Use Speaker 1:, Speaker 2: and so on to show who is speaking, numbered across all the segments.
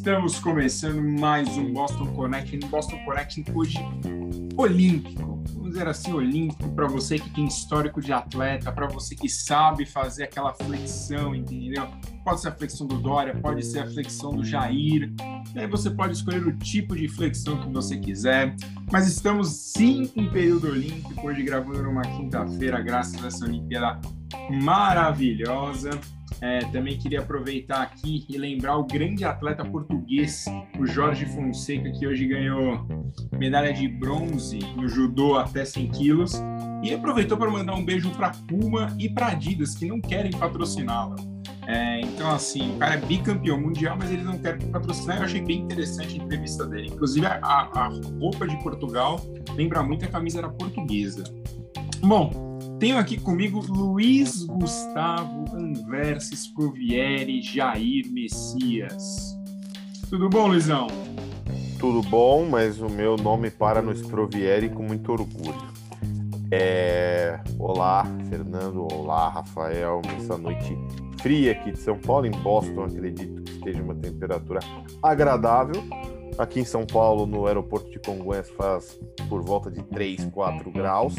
Speaker 1: Estamos começando mais um Boston Connection. Boston Connection hoje olímpico. Vamos dizer assim, olímpico para você que tem histórico de atleta, para você que sabe fazer aquela flexão, entendeu? Pode ser a flexão do Dória, pode ser a flexão do Jair. E aí você pode escolher o tipo de flexão que você quiser. Mas estamos sim em período olímpico, hoje gravando numa quinta-feira, graças a essa Olimpíada maravilhosa. É, também queria aproveitar aqui e lembrar o grande atleta português, o Jorge Fonseca, que hoje ganhou medalha de bronze no judô até 100 quilos. E aproveitou para mandar um beijo para Puma e para Adidas, que não querem patrociná-la. É, então, assim, o cara é bicampeão mundial, mas eles não querem patrocinar. Eu achei bem interessante a entrevista dele. Inclusive, a, a roupa de Portugal lembra muito a camisa era portuguesa. Bom, tenho aqui comigo Luiz Gustavo Anversa Scovieri Jair Messias. Tudo bom, Luizão?
Speaker 2: Tudo bom, mas o meu nome para no Sprovieri com muito orgulho. É... Olá, Fernando. Olá, Rafael. Nessa noite fria aqui de São Paulo, em Boston, acredito que esteja uma temperatura agradável. Aqui em São Paulo, no aeroporto de Congonhas, faz por volta de 3, 4 graus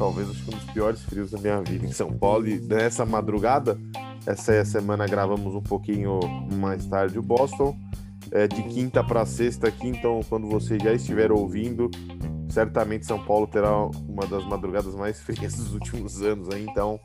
Speaker 2: talvez acho que um dos piores frios da minha vida em São Paulo. E nessa madrugada, essa semana gravamos um pouquinho mais tarde o Boston. É, de quinta para sexta aqui, então quando você já estiver ouvindo, certamente São Paulo terá uma das madrugadas mais frias dos últimos anos então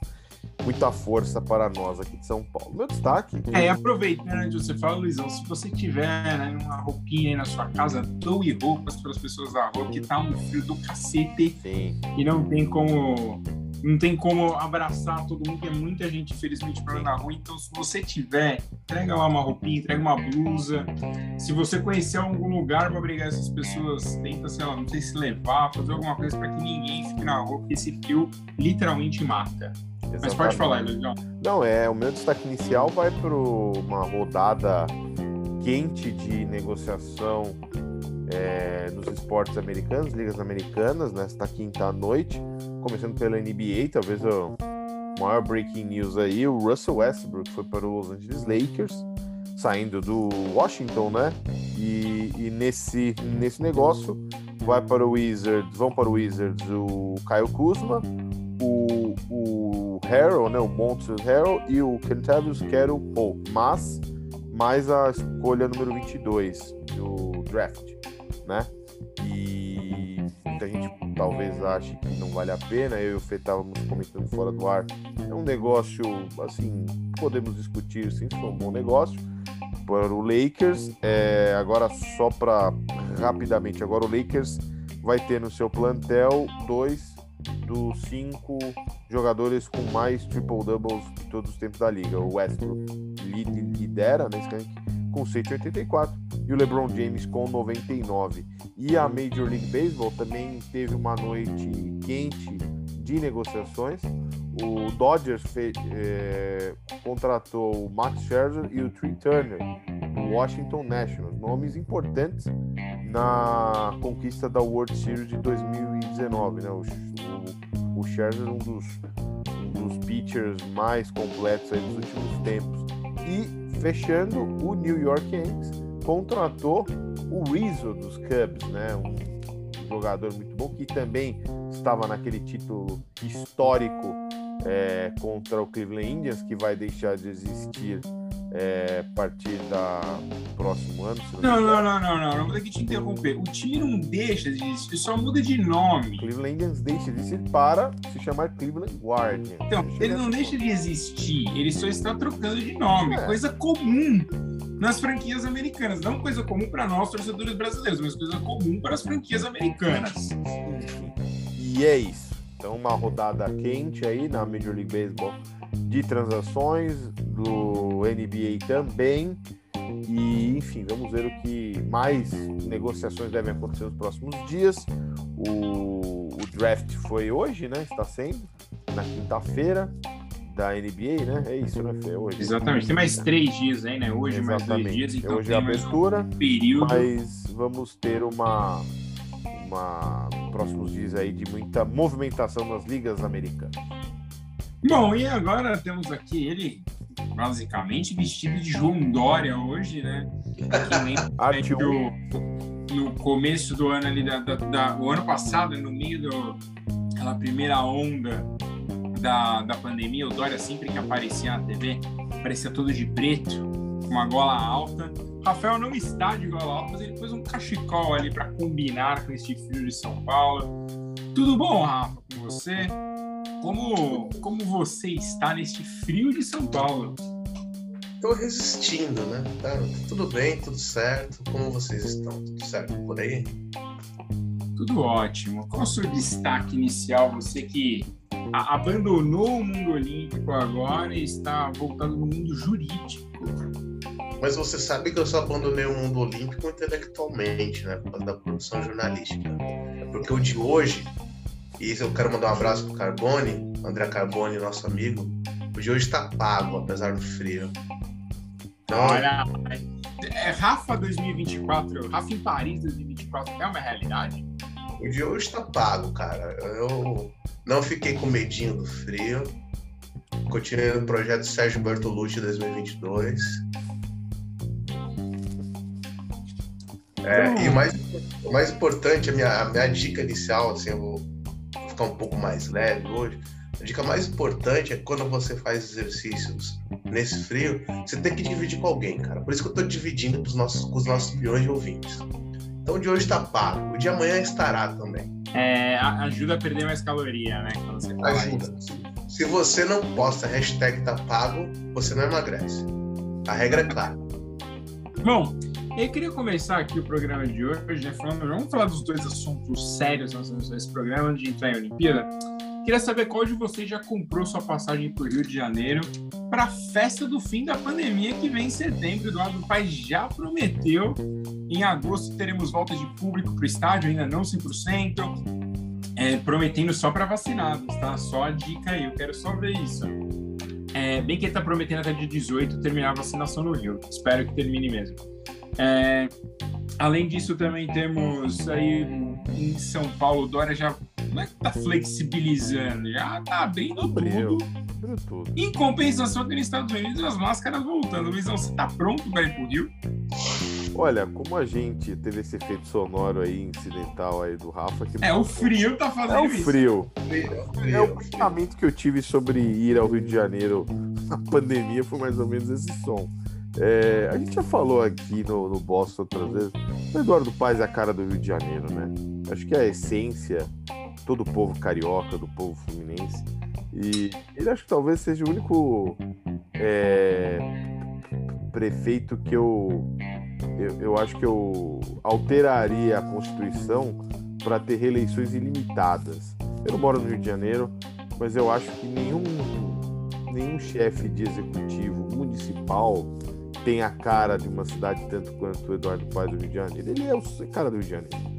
Speaker 2: muita força para nós aqui de São Paulo. Meu destaque.
Speaker 1: É, aproveitando você fala, Luizão, se você tiver né, uma roupinha aí na sua casa, doe roupas para as pessoas da rua, que tá um frio do cacete.
Speaker 2: Sim.
Speaker 1: E não tem como. Não tem como abraçar todo mundo, porque muita gente, infelizmente, na rua. Então, se você tiver, entrega lá uma roupinha, entrega uma blusa. Se você conhecer algum lugar para abrigar essas pessoas, tenta, sei lá, não sei se levar, fazer alguma coisa para que ninguém fique na rua, porque esse frio literalmente mata. Exatamente. Mas pode falar, Legal.
Speaker 2: Não, é, o meu destaque inicial vai para uma rodada quente de negociação é, nos esportes americanos, ligas americanas, nesta quinta noite, começando pela NBA, talvez o maior breaking news aí, o Russell Westbrook foi para os Los Angeles Lakers, saindo do Washington, né? E, e nesse, nesse negócio vai para o Wizards, vão para o Wizards o Kyle Kuzma, o, o Harrell, né, o Montrezl Harrell e o Kentavious Carroll Paul, mas mais a escolha número 22 do draft, né? E muita gente talvez ache que não vale a pena, eu e o Fê estávamos comentando fora do ar, é um negócio, assim, podemos discutir sim, se foi um bom negócio, para o Lakers, é, agora só para rapidamente, agora o Lakers vai ter no seu plantel dois dos cinco jogadores com mais triple-doubles de todos os tempos da liga. O Westbrook lidera nesse né, com 184 e o LeBron James com 99. E a Major League Baseball também teve uma noite quente de negociações. O Dodgers é, contratou o Max Scherzer e o Trey Turner do Washington Nationals, nomes importantes na conquista da World Series de 2019. Né? O, o, Scherzer, um dos, um dos pitchers mais completos dos últimos tempos. E fechando, o New York Yankees contratou o Rizzo dos Cubs, né? um jogador muito bom que também estava naquele título histórico é, contra o Cleveland Indians, que vai deixar de existir é, a partir da próximo ano.
Speaker 1: Não, não, não, não, não, não, vou ter que te interromper. O time não deixa de existir, só muda de nome.
Speaker 2: Cleveland Indians deixa de existir para se chamar Cleveland Guardians.
Speaker 1: Então, ele não deixa de existir, ele só está trocando de nome, é. coisa comum nas franquias americanas. Não coisa comum para nós, torcedores brasileiros, mas coisa comum para as franquias americanas.
Speaker 2: E é isso. Então, uma rodada quente aí na Major League Baseball de transações, do NBA também. E, enfim, vamos ver o que mais negociações devem acontecer nos próximos dias. O, o draft foi hoje, né? Está sendo, na quinta-feira da NBA, né? É isso, né, Fê? Hoje.
Speaker 1: Exatamente. Tem mais três dias aí, né? Hoje Exatamente. mais dois dias. Então
Speaker 2: hoje é a abertura.
Speaker 1: Um período.
Speaker 2: Mas vamos ter uma, uma próximos dias aí de muita movimentação nas ligas americanas.
Speaker 1: Bom, e agora temos aqui ele basicamente vestido de João Dória hoje, né? Arte do, no começo do ano ali, da, da, da, o ano passado, no meio do, aquela primeira onda da, da pandemia, o Dória sempre que aparecia na TV, aparecia todo de preto, com uma gola alta. Rafael não está de gola alta, mas ele pôs um cachecol ali para combinar com este frio de São Paulo. Tudo bom, Rafa, com você? Como, como você está neste frio de São Paulo?
Speaker 3: Estou resistindo, né? Tá tudo bem, tudo certo. Como vocês estão? Tudo certo por aí?
Speaker 1: Tudo ótimo. Qual o seu destaque inicial? Você que abandonou o mundo olímpico agora e está voltando no mundo jurídico.
Speaker 3: Mas você sabe que eu só abandonei o mundo olímpico intelectualmente, né? Por causa da produção jornalística. Porque o de hoje, e eu quero mandar um abraço pro Carbone, André Carbone, nosso amigo. O de hoje está pago, apesar do frio.
Speaker 1: Então, Olha, é Rafa 2024, Rafa em Paris 2024 é uma realidade?
Speaker 3: O de hoje está pago, cara. Eu não fiquei com medinho do frio. Continuei no projeto Sérgio Bertolucci 2022. É, e o mais, o mais importante, a minha, a minha dica inicial, assim, eu vou ficar um pouco mais leve hoje. A dica mais importante é quando você faz exercícios nesse frio, você tem que dividir com alguém, cara. Por isso que eu estou dividindo com os nossos, com os nossos milhões de ouvintes. Então o de hoje está pago, o de amanhã estará também.
Speaker 1: É, ajuda a perder mais caloria, né? Quando você
Speaker 3: ajuda. Isso. Se você não posta hashtag tá pago, você não emagrece. A regra é clara.
Speaker 1: Bom, eu queria começar aqui o programa de hoje, né, falando, vamos falar dos dois assuntos sérios nesse programa, de entrar em Olimpíada. Queria saber qual de vocês já comprou sua passagem para o Rio de Janeiro para a festa do fim da pandemia que vem em setembro. Eduardo Paes já prometeu. Em agosto teremos volta de público para o estádio, ainda não 100%. É, prometendo só para vacinados, tá? Só a dica aí, eu quero só ver isso. É, bem que ele está prometendo até dia 18 terminar a vacinação no Rio. Espero que termine mesmo. É, além disso, também temos aí em São Paulo, Dória já não é que tá flexibilizando, já tá abrindo tudo. tudo. Em compensação, aqui nos Estados Unidos, as máscaras voltando. Luizão, você tá pronto para ir pro Rio?
Speaker 2: Olha, como a gente teve esse efeito sonoro aí, incidental aí do Rafa.
Speaker 1: Que é, o frio tá fazendo
Speaker 2: é o frio. Frio. É o pensamento que eu tive sobre ir ao Rio de Janeiro na pandemia, foi mais ou menos esse som. É, a gente já falou aqui no, no Boston outras vezes, o Eduardo Paz é a cara do Rio de Janeiro, né? Acho que é a essência todo o povo carioca, do povo fluminense. E ele acho que talvez seja o único é, prefeito que eu, eu, eu acho que eu alteraria a Constituição para ter reeleições ilimitadas. Eu não moro no Rio de Janeiro, mas eu acho que nenhum, nenhum chefe de executivo municipal tem a cara de uma cidade tanto quanto o Eduardo Paz do Rio de Janeiro. Ele é o cara do Rio de Janeiro.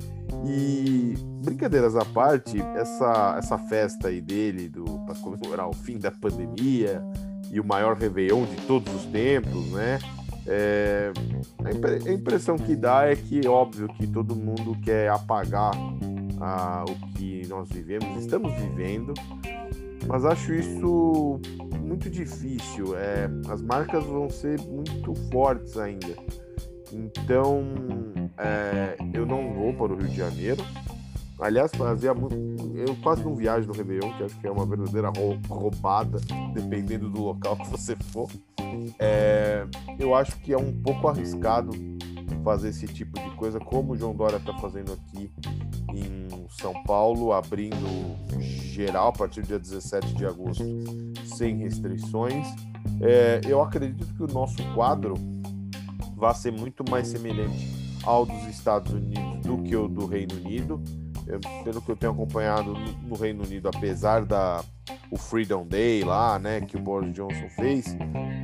Speaker 2: E brincadeiras à parte, essa, essa festa aí dele para comemorar o fim da pandemia e o maior Réveillon de todos os tempos, né? É, a impressão que dá é que, óbvio, que todo mundo quer apagar ah, o que nós vivemos, estamos vivendo, mas acho isso muito difícil. É, as marcas vão ser muito fortes ainda. Então, é, eu não vou para o Rio de Janeiro. Aliás, fazia muito. Eu quase não viajo no Réveillon, que acho que é uma verdadeira roubada, dependendo do local que você for. É, eu acho que é um pouco arriscado fazer esse tipo de coisa, como o João Dória está fazendo aqui em São Paulo, abrindo geral a partir do dia 17 de agosto, sem restrições. É, eu acredito que o nosso quadro vai ser muito mais semelhante ao dos Estados Unidos do que o do Reino Unido. Eu, pelo que eu tenho acompanhado no Reino Unido, apesar da o Freedom Day lá, né, que o Boris Johnson fez,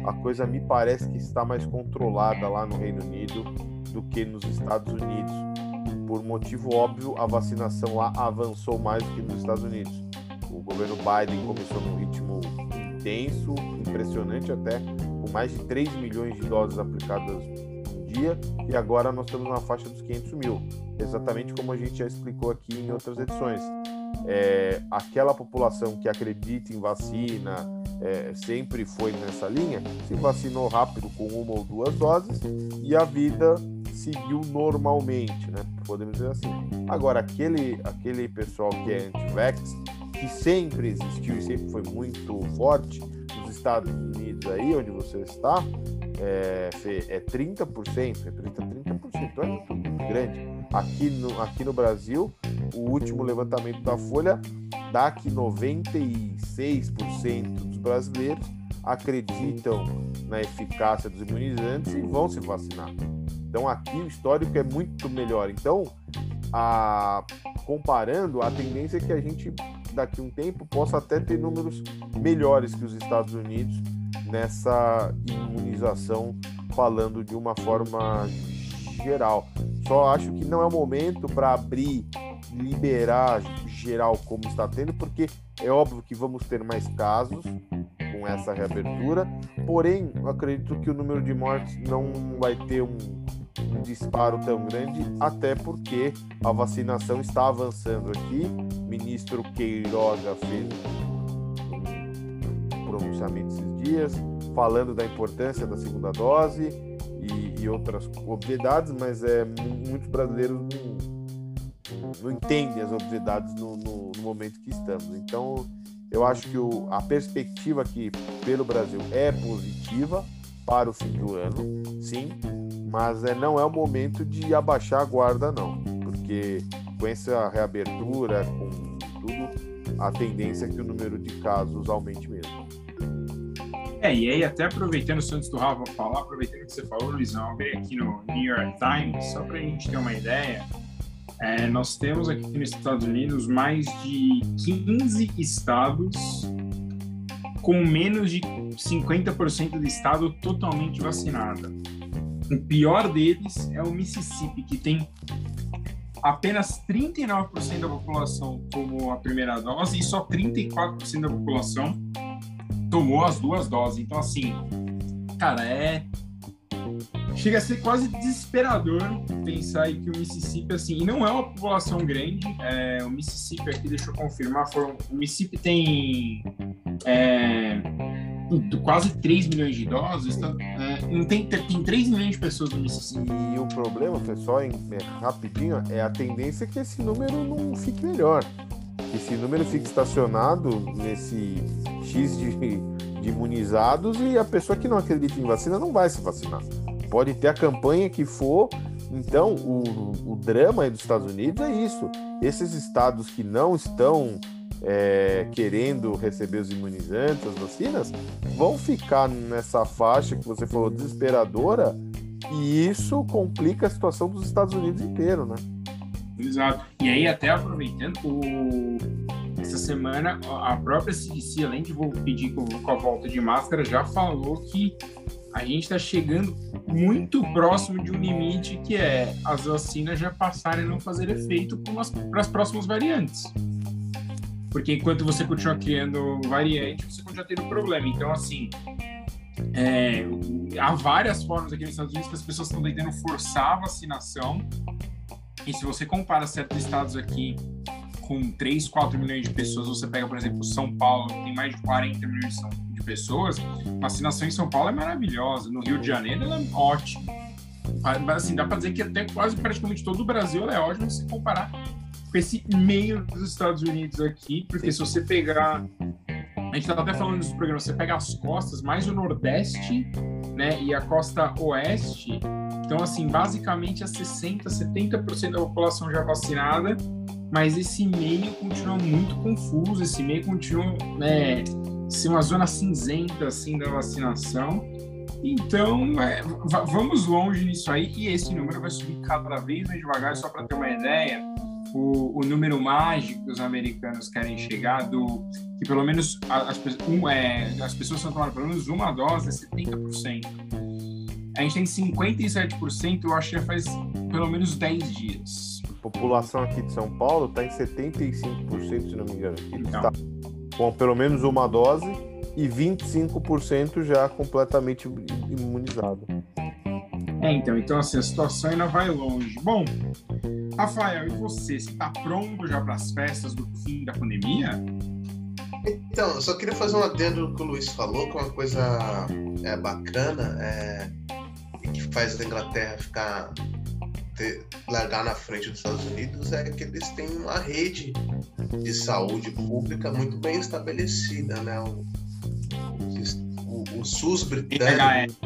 Speaker 2: a coisa me parece que está mais controlada lá no Reino Unido do que nos Estados Unidos. Por motivo óbvio, a vacinação lá avançou mais do que nos Estados Unidos. O governo Biden começou num ritmo intenso, impressionante até, com mais de 3 milhões de doses aplicadas dia e agora nós estamos na faixa dos 500 mil, exatamente como a gente já explicou aqui em outras edições. É, aquela população que acredita em vacina, é, sempre foi nessa linha, se vacinou rápido com uma ou duas doses e a vida seguiu normalmente, né? Podemos dizer assim. Agora, aquele, aquele pessoal que é anti-vax, que sempre existiu e sempre foi muito forte, nos Estados Unidos aí, onde você está, é, é 30%, é 30, 30%, então é muito, muito grande. Aqui no, aqui no Brasil, o último levantamento da Folha dá que 96% dos brasileiros acreditam na eficácia dos imunizantes e vão se vacinar. Então aqui o histórico é muito melhor. Então, a, comparando, a tendência é que a gente daqui a um tempo possa até ter números melhores que os Estados Unidos nessa imunização, falando de uma forma geral. Só acho que não é o momento para abrir, liberar geral como está tendo, porque é óbvio que vamos ter mais casos com essa reabertura, porém, acredito que o número de mortes não vai ter um, disparo tão grande, até porque a vacinação está avançando aqui. O ministro Queiroga fez um pronunciamento dias, falando da importância da segunda dose e, e outras obviedades, mas é, muitos brasileiros não, não entendem as obviedades no, no, no momento que estamos. Então, eu acho que o, a perspectiva aqui pelo Brasil é positiva para o fim do ano, sim, mas é, não é o momento de abaixar a guarda, não, porque com essa reabertura, com tudo, a tendência é que o número de casos aumente mesmo.
Speaker 1: É, e aí até aproveitando, antes do Rafa falar, aproveitando que você falou, Luizão, eu aqui no New York Times, só para a gente ter uma ideia, é, nós temos aqui nos Estados Unidos mais de 15 estados com menos de 50% do estado totalmente vacinado. O pior deles é o Mississippi, que tem apenas 39% da população tomou a primeira dose e só 34% da população tomou as duas doses. Então, assim, cara, é chega a ser quase desesperador pensar que o Mississippi, assim, não é uma população grande, é, o Mississippi aqui, deixa eu confirmar, o Mississippi tem é, quase 3 milhões de idosos, então, é, não tem, tem 3 milhões de pessoas no Mississippi.
Speaker 2: E o problema, pessoal, é, rapidinho, é a tendência que esse número não fique melhor. Que esse número fique estacionado nesse X de, de imunizados e a pessoa que não acredita em vacina não vai se vacinar pode ter a campanha que for. Então, o, o drama dos Estados Unidos é isso. Esses estados que não estão é, querendo receber os imunizantes, as vacinas, vão ficar nessa faixa que você falou desesperadora, e isso complica a situação dos Estados Unidos inteiro, né?
Speaker 1: Exato. E aí, até aproveitando, o... essa semana a própria CDC, além de pedir com a volta de máscara, já falou que a gente está chegando muito próximo de um limite que é as vacinas já passarem a não fazer efeito para as próximas variantes. Porque enquanto você continua criando variante, você continua tendo problema. Então, assim, é, há várias formas aqui nos Estados Unidos que as pessoas estão tentando forçar a vacinação. E se você compara certos estados aqui com 3, 4 milhões de pessoas, você pega, por exemplo, São Paulo, que tem mais de 40 milhões de pessoas, vacinação em São Paulo é maravilhosa. No Rio de Janeiro, ela é ótima. Assim, dá para dizer que até quase praticamente todo o Brasil é ótimo se comparar com esse meio dos Estados Unidos aqui, porque se você pegar a gente estava até falando nos programas, você pega as costas, mais o Nordeste, né, e a costa Oeste, então, assim, basicamente a 60%, 70% da população já vacinada, mas esse meio continua muito confuso, esse meio continua, né, ser uma zona cinzenta, assim, da vacinação. Então, é, vamos longe nisso aí, e esse número vai subir cada vez mais devagar, só para ter uma ideia, o, o, número mágico que os americanos querem chegar, do que pelo menos as, um, é, as pessoas estão tomando pelo menos uma dose, é 70%. A gente tem 57%, eu acho que já faz pelo menos 10 dias
Speaker 2: população aqui de São Paulo está em 75%, se não me engano. Está com pelo menos uma dose e 25% já completamente imunizado.
Speaker 1: É, então, então assim, a situação ainda vai longe. Bom, Rafael, e você? Você está pronto já para as festas do fim da pandemia?
Speaker 3: Então, eu só queria fazer um adendo no que o Luiz falou, que é uma coisa é, bacana, é, que faz a Inglaterra ficar ter, largar na frente dos Estados Unidos é que eles têm uma rede de saúde pública muito bem estabelecida, né? O, o, o SUS britânico,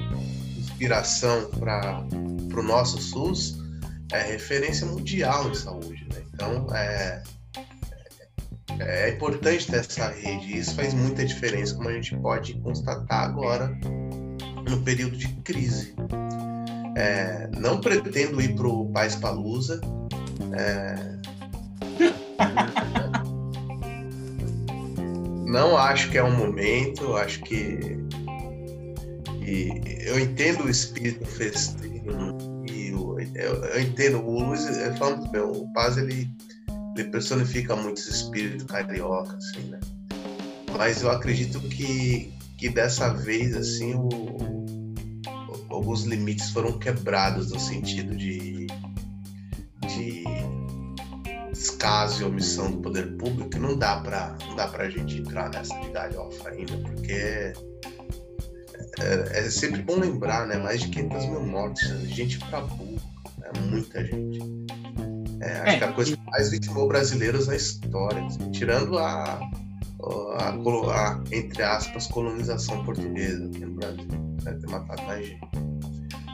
Speaker 3: inspiração para o nosso SUS, é referência mundial em saúde, né? Então, é, é, é importante ter essa rede. E isso faz muita diferença, como a gente pode constatar agora no período de crise. É, não pretendo ir para o Paz Palusa. É... não acho que é um momento. Acho que e eu entendo o espírito festeiro e eu, entendo o Luiz falando bem, o Paz ele ele personifica muito esse espírito carioca, assim, né? Mas eu acredito que, que dessa vez, assim, o, alguns limites foram quebrados no sentido de, de descaso e omissão do poder público. Não dá para não dá pra gente entrar nessa de galhofa ainda, porque é, é, é, sempre bom lembrar, né? Mais de 500 mil mortes, gente pra burro, né? muita gente. É, acho é, que a coisa que mais vitimou brasileiros na história, assim, tirando a, a, a, entre aspas, colonização portuguesa aqui no Brasil. Deve ter matado gente.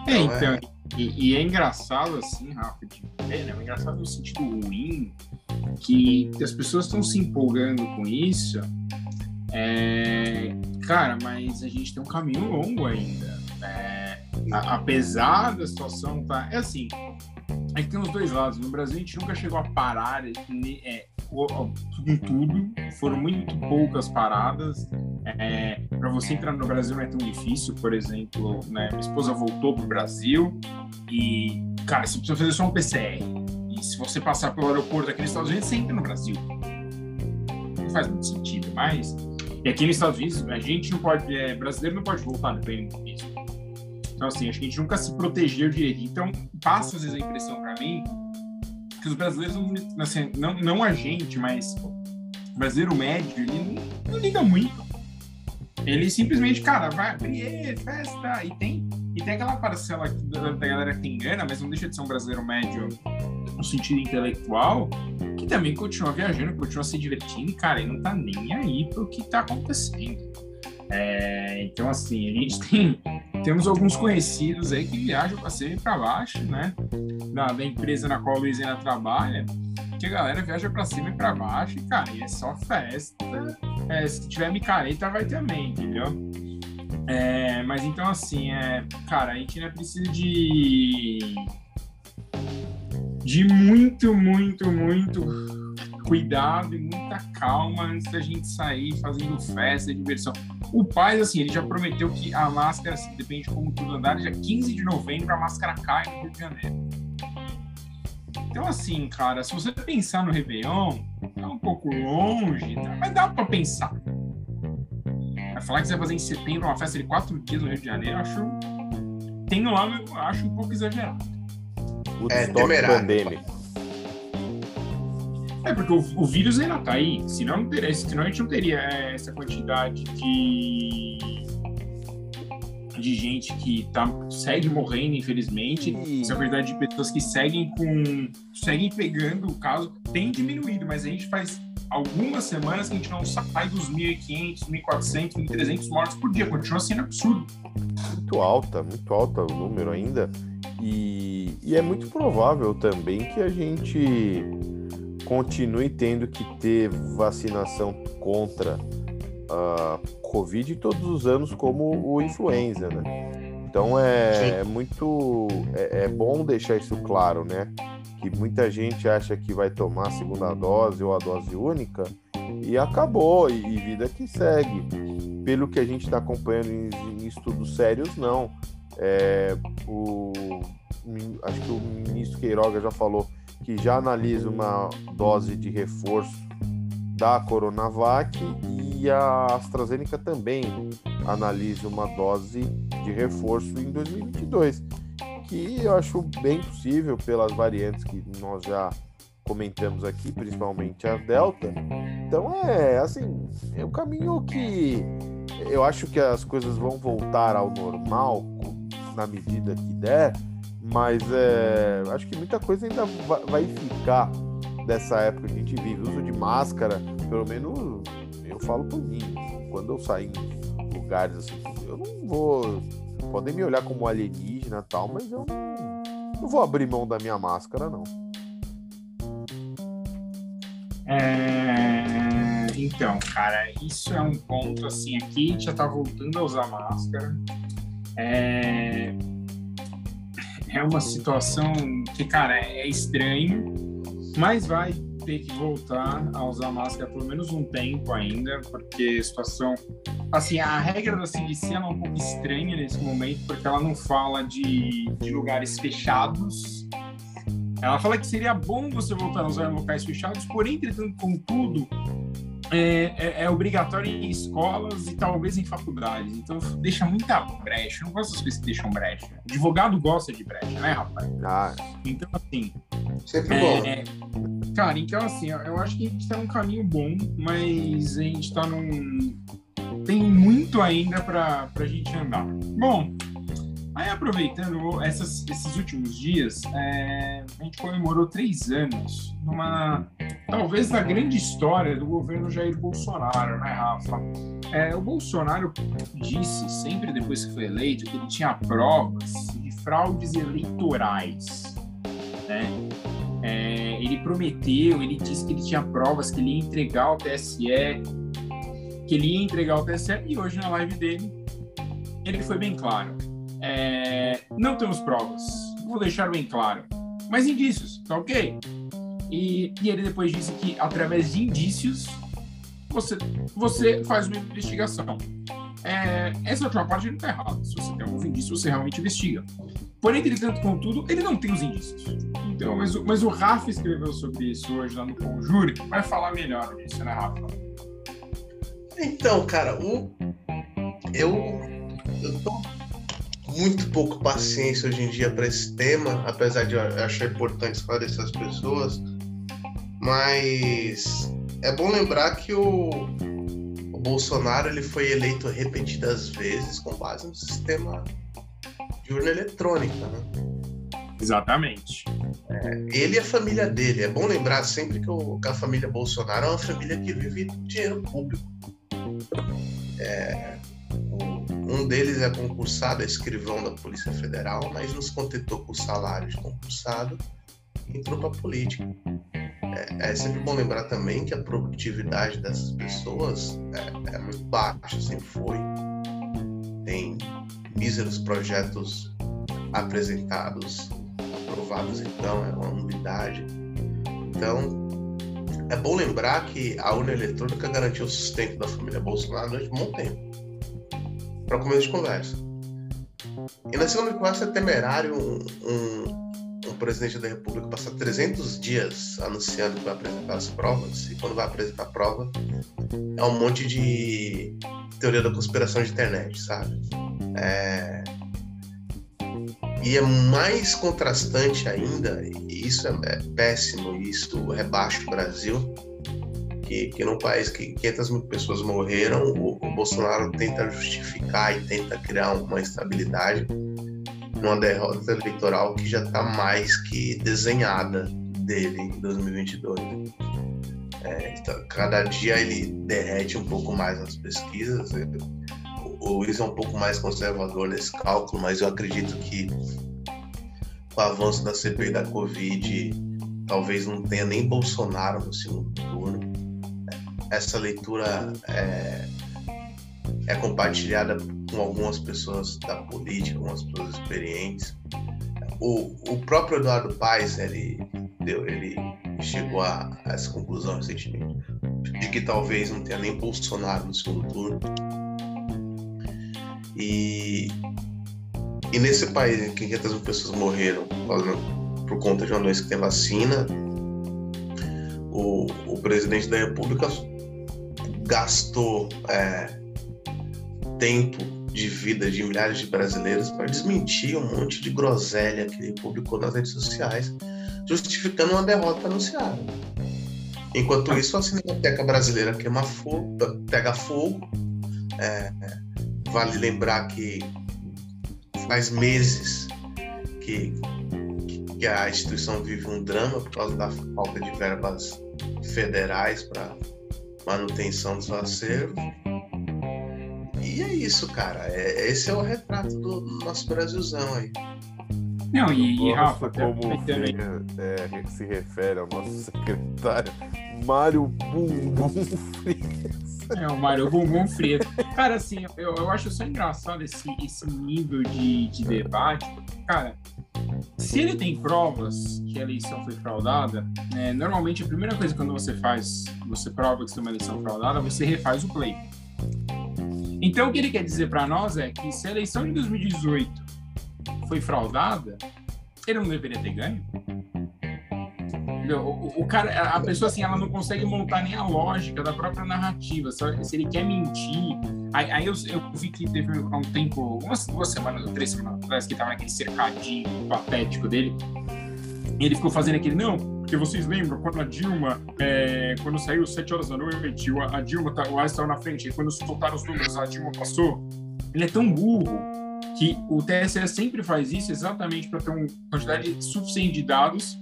Speaker 1: É, então, então é... E, e, é engraçado assim, Rafa, de ver, né? É engraçado no sentido ruim que as pessoas estão se empolgando com isso. É... Cara, mas a gente tem um caminho longo ainda. Né? apesar da situação tá. É assim, é que tem os dois lados. No Brasil, a gente nunca chegou a parar é, com tudo. Foram muito poucas paradas. É, para você entrar no Brasil não é tão difícil. Por exemplo, né, minha esposa voltou para o Brasil e, cara, você precisa fazer só um PCR. E se você passar pelo aeroporto aqui nos Estados Unidos, você entra no Brasil. Não faz muito sentido, mas. E aqui nos Estados Unidos, a gente não pode. É, brasileiro não pode voltar no Reino Unido então, assim, acho que a gente nunca se protegeu direito. Então, passa às vezes a impressão para mim que os brasileiros, assim, não, não a gente, mas o brasileiro médio, ele não, não liga muito. Ele simplesmente, cara, vai abrir festa, e tem, e tem aquela parcela da, da galera que engana, mas não deixa de ser um brasileiro médio no sentido intelectual, que também continua viajando, continua se divertindo, e, cara, ele não tá nem aí pro que tá acontecendo. É, então, assim, a gente tem temos alguns conhecidos aí que viajam para cima e para baixo, né? Da, da, empresa na qual a Luizina trabalha, que a galera viaja para cima e para baixo, e, cara, e é só festa. É, se tiver micareta, vai também, entendeu? É, mas então, assim, é, cara, a gente ainda precisa de. de muito, muito, muito cuidado e muita calma antes da gente sair fazendo festa, diversão. O pai, assim, ele já prometeu que a máscara, assim, depende de como tudo andar, dia 15 de novembro a máscara cai no Rio de Janeiro. Então, assim, cara, se você pensar no Réveillon, tá um pouco longe, tá? mas dá pra pensar. Vai falar que você vai fazer em setembro uma festa de quatro dias no Rio de Janeiro, eu acho. Tenho lá, eu acho um pouco exagerado.
Speaker 2: O é, temerário.
Speaker 1: É, porque o, o vírus ainda tá aí, senão, não teria, senão a gente não teria essa quantidade de, de gente que tá, segue morrendo, infelizmente. E... Essa quantidade de pessoas que seguem com. seguem pegando o caso tem diminuído, mas a gente faz algumas semanas que a gente não sai dos 1.500, 1.400, 1.300 mortos por dia. Continua sendo absurdo.
Speaker 2: Muito alta, muito alta o número ainda. E, e é muito provável também que a gente continue tendo que ter vacinação contra a Covid todos os anos, como o influenza, né? Então é, é muito é, é, bom deixar isso claro, né? Que muita gente acha que vai tomar a segunda dose ou a dose única e acabou, e, e vida que segue. Pelo que a gente está acompanhando em, em, estudos sérios, não. É, o, acho que o ministro Queiroga já falou que já analisa uma dose de reforço da Coronavac e a AstraZeneca também analisa uma dose de reforço em 2022, que eu acho bem possível pelas variantes que nós já comentamos aqui, principalmente a Delta. Então é assim, é um caminho que eu acho que as coisas vão voltar ao normal na medida que der, mas é, acho que muita coisa ainda vai ficar dessa época que a gente vive. Uso de máscara, pelo menos eu falo por mim, quando eu saio em lugares assim, eu não vou. Podem me olhar como alienígena tal, mas eu não, não vou abrir mão da minha máscara, não.
Speaker 1: É... Então, cara, isso é um ponto assim, aqui a gente já tá voltando a usar máscara. É, é uma situação que, cara, é estranho, mas vai ter que voltar a usar máscara pelo menos um tempo ainda, porque a situação. Assim, a regra da CDC é um pouco estranha nesse momento, porque ela não fala de, de lugares fechados. Ela fala que seria bom você voltar a usar locais fechados, porém, entretanto, contudo, é, é, é, obrigatório em escolas e talvez em faculdades. Então deixa muita brecha. Eu não gosto das coisas que deixam brecha. Advogado gosta de brecha, né, rapaz?
Speaker 2: Ah.
Speaker 1: Então, assim.
Speaker 3: Sempre bom. É,
Speaker 1: cara, então, assim, eu acho que a gente está num caminho bom, mas a gente está num. Tem muito ainda para a gente andar. Bom, Aí, aproveitando essas, esses últimos dias, é, a gente comemorou três anos numa, talvez, na grande história do governo Jair Bolsonaro, né, Rafa? É, o Bolsonaro disse, sempre depois que foi eleito, que ele tinha provas de fraudes eleitorais, né? É, ele prometeu, ele disse que ele tinha provas que ele ia entregar ao TSE, que ele ia entregar ao TSE, e hoje na live dele, ele foi bem claro é, não temos provas, vou deixar bem claro, mas indícios, tá ok? E, e ele depois disse que através de indícios você, você faz uma investigação. É, essa última parte não está errada. Se você tem alguns indícios, você realmente investiga. Porém, entretanto, contudo, ele não tem os indícios. Então, mas, mas o Rafa escreveu sobre isso hoje lá no Conjure, vai falar melhor disso, né, Rafa?
Speaker 3: Então, cara, o... eu, eu tô muito pouco paciência hoje em dia para esse tema, apesar de eu achar importante esclarecer as pessoas. Mas é bom lembrar que o, o Bolsonaro ele foi eleito repetidas vezes com base no sistema de urna eletrônica, né?
Speaker 1: Exatamente.
Speaker 3: É, ele e a família dele. É bom lembrar sempre que, o, que a família Bolsonaro é uma família que vive dinheiro público. É, um deles é concursado, é escrivão da Polícia Federal, mas nos contentou com o salário de concursado e entrou para política. É, é, sempre bom lembrar também que a produtividade dessas pessoas é, é muito baixa, sempre foi. Tem míseros projetos apresentados, aprovados, então, é uma unidade. Então, é bom lembrar que a urna eletrônica garantiu o sustento da família Bolsonaro durante um bom tempo para começo de conversa. E na segunda conversa é temerário um, um, um, presidente da República passar 300 dias anunciando que vai apresentar as provas, e quando vai apresentar a prova, é um monte de teoria da conspiração de internet, sabe? É... E é mais contrastante ainda, e isso é, é péssimo, isso rebaixa o Brasil, que, que num país que 500 mil pessoas morreram, o, o Bolsonaro tenta justificar e tenta criar uma estabilidade numa derrota eleitoral que já está mais que desenhada dele em 2022. É, então, cada dia ele derrete um pouco mais nas pesquisas. O Luiz é um pouco mais conservador nesse cálculo, mas eu acredito que com o avanço da CPI da Covid, talvez não tenha nem Bolsonaro no segundo turno essa leitura é, é compartilhada com algumas pessoas da política, algumas pessoas experientes. O, o próprio Eduardo Paes, ele, deu, ele chegou a, a essa conclusão recentemente, de que talvez não tenha nem Bolsonaro no segundo turno. E, e nesse país em que 500 mil pessoas morreram por conta de uma doença que tem vacina, o, o presidente da República gastou é, tempo de vida de milhares de brasileiros para desmentir um monte de groselha que ele publicou nas redes sociais, justificando uma derrota anunciada. Enquanto isso, a Cinemateca Brasileira queima fogo, pega fogo. É, vale lembrar que faz meses que, que a instituição vive um drama por causa da falta de verbas federais para manutenção dos acervos. E é isso, cara. É, esse é o retrato do nosso Brasilzão aí.
Speaker 1: Não, e, e Rafa,
Speaker 2: como é, se refere ao nosso secretário Mário Bumbum Frias.
Speaker 1: É, o Mário Bumbum Frias. Cara, assim, eu, eu acho só engraçado esse, esse nível de, de debate. Cara, se ele tem provas que a eleição foi fraudada, é, normalmente a primeira coisa quando você faz, você prova que foi uma eleição fraudada, você refaz o pleito. Então, o que ele quer dizer para nós é que se a eleição de 2018 foi fraudada, ele não deveria ter ganho. O, o, cara, a pessoa assim, ela não consegue montar nem a lógica da própria narrativa. Se ele quer mentir. Aí, aí eu, eu, vi que teve um tempo, umas duas semanas três semanas atrás, que tava naquele cercadinho patético dele. E ele ficou fazendo aquele, não, porque vocês lembram quando a Dilma, é, quando saiu sete horas da noite, a Dilma, tá, o Aécio estava na frente, e quando soltaram os números, a Dilma passou. Ele é tão burro que o TSE sempre faz isso exatamente para ter uma quantidade suficiente de dados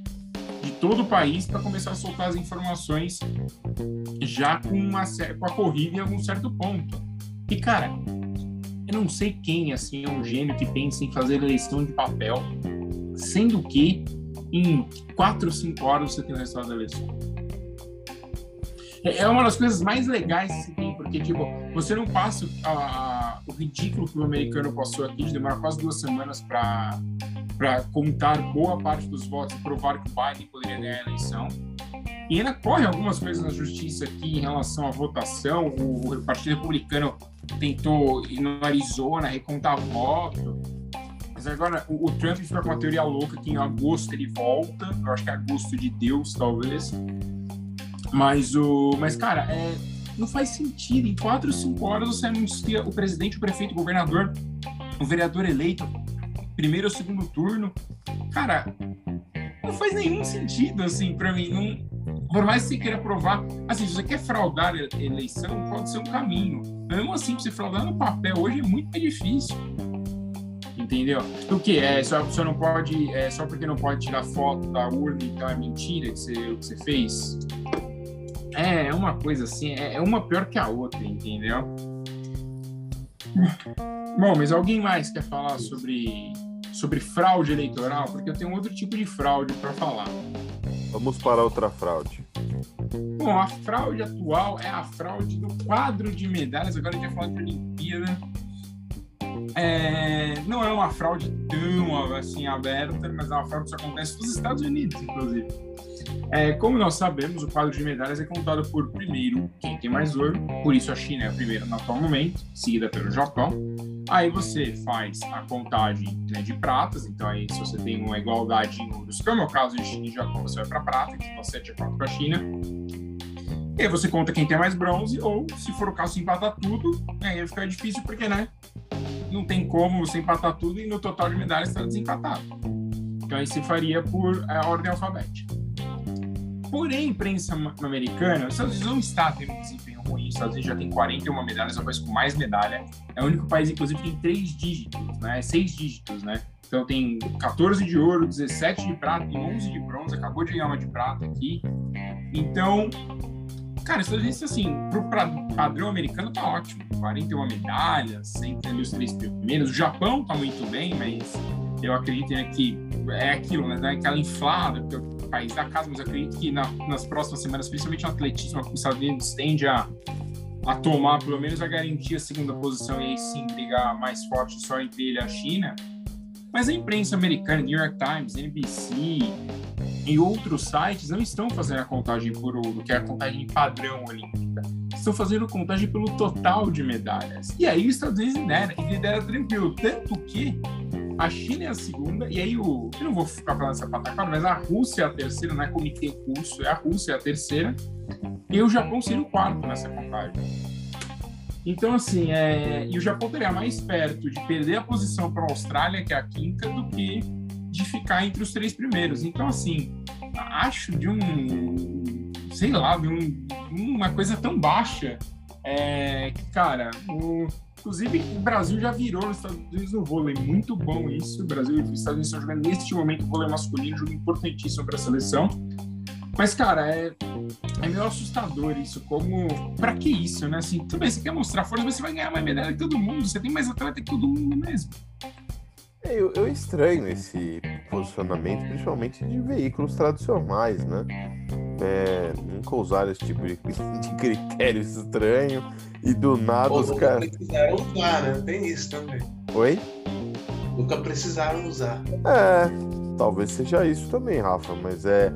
Speaker 1: de todo o país para começar a soltar as informações já com, uma, com a corrida em algum certo ponto. E, cara, eu não sei quem assim, é um gênio que pensa em fazer eleição de papel, sendo que em 4 ou 5 horas você tem o resultado da eleição. É, é uma das coisas mais legais que se tem, porque, tipo, você não passa a, a, o ridículo que o americano passou aqui de demorar quase duas semanas para para contar boa parte dos votos e provar que o Biden poderia ganhar a eleição. E ainda corre algumas coisas na justiça aqui em relação à votação. O, o Partido Republicano tentou ir no Arizona recontar voto. Mas agora o, o Trump fica com uma teoria louca que em agosto ele volta. Eu acho que é agosto de Deus, talvez. Mas, o, mas cara, é, não faz sentido. Em quatro, cinco horas você anuncia o presidente, o prefeito, o governador, o vereador eleito primeiro ou segundo turno. Cara, não faz nenhum sentido, assim, para mim. Não, por mais que você queira provar, assim, se você quer fraudar a eleição, pode ser um caminho. Mesmo assim, pra você fraudar no papel hoje é muito difícil. Entendeu? O que é? Só, você não pode. É, só porque não pode tirar foto da urna, então é mentira que você, que você fez? É, é uma coisa assim, é, é uma pior que a outra, entendeu? Bom, mas alguém mais quer falar sobre sobre fraude eleitoral, porque eu tenho outro tipo de fraude para falar.
Speaker 2: Vamos para outra fraude.
Speaker 1: Bom, a fraude atual é a fraude do quadro de medalhas. Agora a gente vai falar de Olimpíada. É, não é uma fraude tão assim aberta, mas é uma fraude que acontece nos Estados Unidos, inclusive. É, como nós sabemos, o quadro de medalhas é contado por primeiro quem tem mais ouro, por isso a China é a primeira no atual momento, seguida pelo Japão. Aí você faz a contagem né, de pratas, então aí se você tem uma igualdade em ouros, que é o caso de China e Japão, você vai para prata, que está 7 a 4 para a China. E aí você conta quem tem mais bronze, ou se for o caso, empatar tudo, aí fica difícil porque, né? Não tem como você empatar tudo e no total de medalhas está desempatado. Então aí se faria por é, ordem alfabética. Porém, a imprensa americana, os Estados Unidos não está tendo um desempenho ruim. Os Estados Unidos já tem 41 medalhas, é o país com mais medalha. É o único país, inclusive, que tem três dígitos, né? Seis dígitos, né? Então tem 14 de ouro, 17 de prata e 11 de bronze. Acabou de ganhar uma de prata aqui. Então, cara, Estados Unidos, assim, pro padrão americano tá ótimo. 41 medalhas, sempre os três primeiros. O Japão tá muito bem, mas eu acredito né, que é aquilo, né? Aquela inflada, porque país da casa, mas acredito que na, nas próximas semanas, principalmente no atletismo, os Estados Unidos tende a, a tomar pelo menos a garantia a segunda posição e aí sim brigar mais forte só entre ele e a China. Mas a imprensa americana, New York Times, NBC e outros sites não estão fazendo a contagem por ouro, que é a contagem padrão olímpica. Estão fazendo contagem pelo total de medalhas. E aí os Estados Unidos lidera, e lidera tranquilo. Tanto que a China é a segunda, e aí o. Eu não vou ficar falando essa patacada, mas a Rússia é a terceira, não é comitê russo, é a Rússia é a terceira, e o Japão seria o quarto nessa contagem. Então, assim, é... e o Japão estaria mais perto de perder a posição para a Austrália, que é a quinta, do que de ficar entre os três primeiros. Então, assim, acho de um, sei lá, de um, uma coisa tão baixa. É, cara, o, inclusive o Brasil já virou nos Estados Unidos no vôlei, muito bom isso. O Brasil e os Estados Unidos estão jogando neste momento o vôlei masculino, jogo importantíssimo para a seleção. Mas, cara, é, é meio assustador isso. Como. Pra que isso, né? Assim, tudo bem, você quer mostrar força, você vai ganhar mais medalha que todo mundo. Você tem mais atleta que todo mundo mesmo.
Speaker 2: É, eu, eu estranho esse posicionamento, principalmente de veículos tradicionais, né? É, nunca usaram esse tipo de, de critério estranho e do nada Pô, os caras.
Speaker 3: Nunca precisaram usar, né? Tem isso também.
Speaker 2: Oi?
Speaker 3: Nunca precisaram usar.
Speaker 2: É, talvez seja isso também, Rafa, mas é,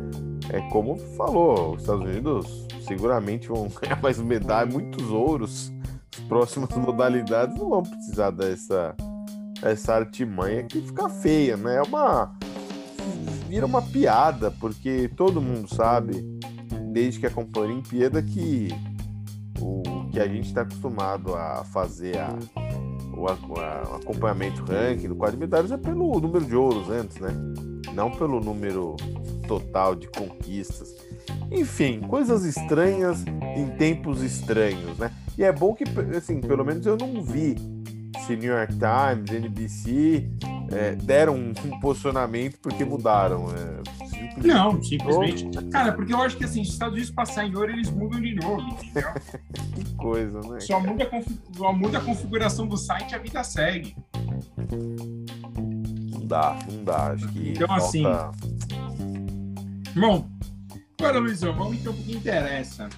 Speaker 2: é como falou, os Estados Unidos seguramente vão ganhar mais medalhas, muitos ouros. As próximas modalidades não vão precisar dessa essa artimanha que fica feia, né? É uma. vira uma piada, porque todo mundo sabe, desde que acompanha a Olimpíada, que o que a gente está acostumado a fazer a, o, a, o acompanhamento ranking do quadro de medalhas é pelo número de ouros antes, né? Não pelo número total de conquistas. Enfim, coisas estranhas em tempos estranhos, né? E é bom que, assim, pelo menos eu não vi se New York Times, NBC é, deram um, um, posicionamento porque mudaram. É,
Speaker 1: simplesmente não, simplesmente. Cara, porque eu acho que assim, se os Estados Unidos passar em ouro, eles mudam de novo, entendeu?
Speaker 2: que coisa, né?
Speaker 1: Só muda, só muda a configuração do site e a vida segue.
Speaker 2: Não dá, não dá. Acho que.
Speaker 1: Então, falta... assim. Bom, Agora, Luizão, vamos então para o que interessa.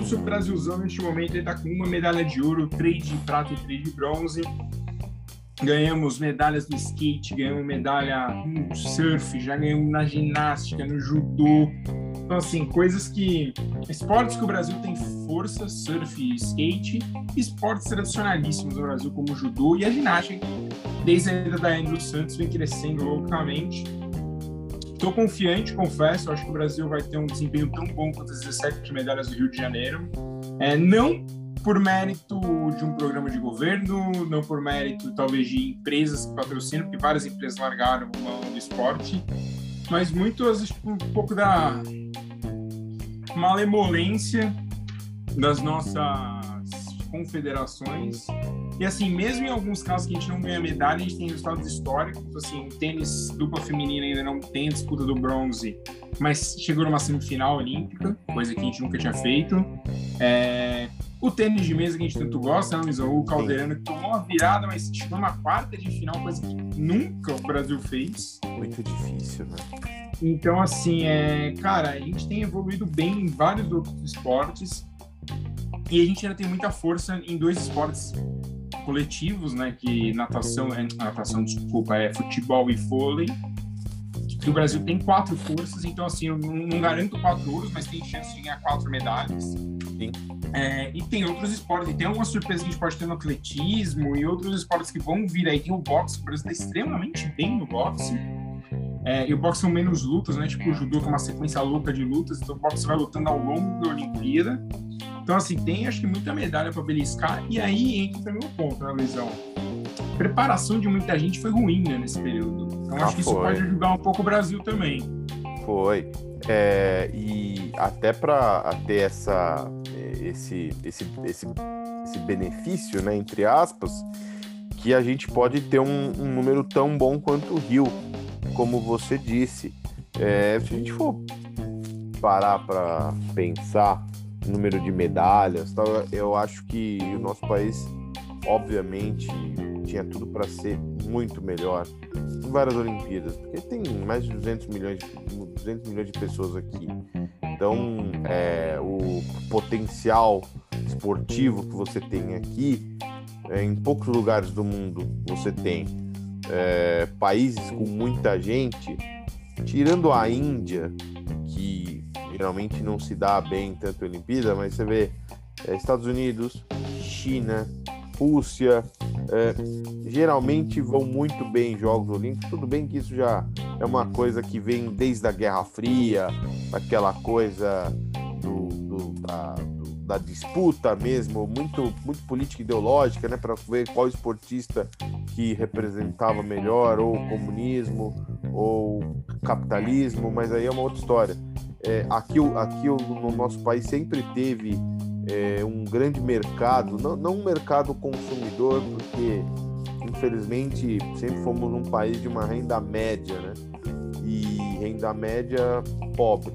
Speaker 1: O seu Brasilzão, neste momento, está com uma medalha de ouro, três de prata e três de bronze. Ganhamos medalhas no skate, ganhamos medalha no surf, já ganhamos na ginástica, no judô. Então, assim, coisas que. Esportes que o Brasil tem força, surf e skate, esportes tradicionalíssimos no Brasil, como o judô e a ginástica, desde a ida da Andrew Santos, vem crescendo loucamente. Estou confiante, confesso. Acho que o Brasil vai ter um desempenho tão bom quanto as 17 medalhas do Rio de Janeiro. É, não por mérito de um programa de governo, não por mérito talvez de empresas que patrocinam, porque várias empresas largaram o mão do esporte, mas muito um pouco da malemolência das nossas confederações. E assim, mesmo em alguns casos que a gente não ganha medalha, a gente tem resultados históricos. Assim, o tênis dupla feminina ainda não tem disputa do bronze, mas chegou numa semifinal olímpica, coisa que a gente nunca tinha feito. É... O tênis de mesa que a gente tanto gosta, né, o Caldeirano, que tomou uma virada, mas chegou numa quarta de final, coisa que nunca o Brasil fez.
Speaker 2: Muito difícil, né?
Speaker 1: Então, assim, é... cara, a gente tem evoluído bem em vários outros esportes. E a gente ainda tem muita força em dois esportes coletivos, né? Que natação, é, natação, desculpa, é futebol e vôlei. Que o Brasil tem quatro forças, então assim, eu não, não garanto quatro ouros, mas tem chance de ganhar quatro medalhas. Sim. É, e tem outros esportes, e tem algumas surpresas que a gente pode ter no atletismo e outros esportes que vão vir aí. Tem o boxe, o Brasil está extremamente bem no boxe. É, e o boxe são menos lutas, né? Tipo o judô, que é uma sequência louca de lutas, então o boxe vai lutando ao longo da Olimpíada. Então, assim, tem acho que muita medalha para beliscar. E aí entra o ponto, né, Luizão? Preparação de muita gente foi ruim né, nesse período. Então, ah, acho que foi. isso pode ajudar um pouco o Brasil também.
Speaker 2: Foi. É, e até para ter essa, esse, esse, esse, esse benefício, né, entre aspas, que a gente pode ter um, um número tão bom quanto o Rio, como você disse. É, se a gente for parar para pensar número de medalhas, tal, eu acho que o nosso país, obviamente, tinha tudo para ser muito melhor em várias Olimpíadas, porque tem mais de 200 milhões de, 200 milhões de pessoas aqui. Então, é, o potencial esportivo que você tem aqui, é, em poucos lugares do mundo você tem é, países com muita gente, tirando a Índia, que geralmente não se dá bem tanto a Olimpíada, mas você vê é, Estados Unidos, China, Rússia, é, geralmente vão muito bem em Jogos Olímpicos. Tudo bem que isso já é uma coisa que vem desde a Guerra Fria, aquela coisa do, do, da, do, da, disputa mesmo, muito, muito política ideológica, né, para ver qual esportista que representava melhor ou comunismo ou capitalismo, mas aí é uma outra história. É, aqui aqui no nosso país sempre teve é, um grande mercado, não, não um mercado consumidor, porque infelizmente sempre fomos um país de uma renda média, né? E renda média pobre.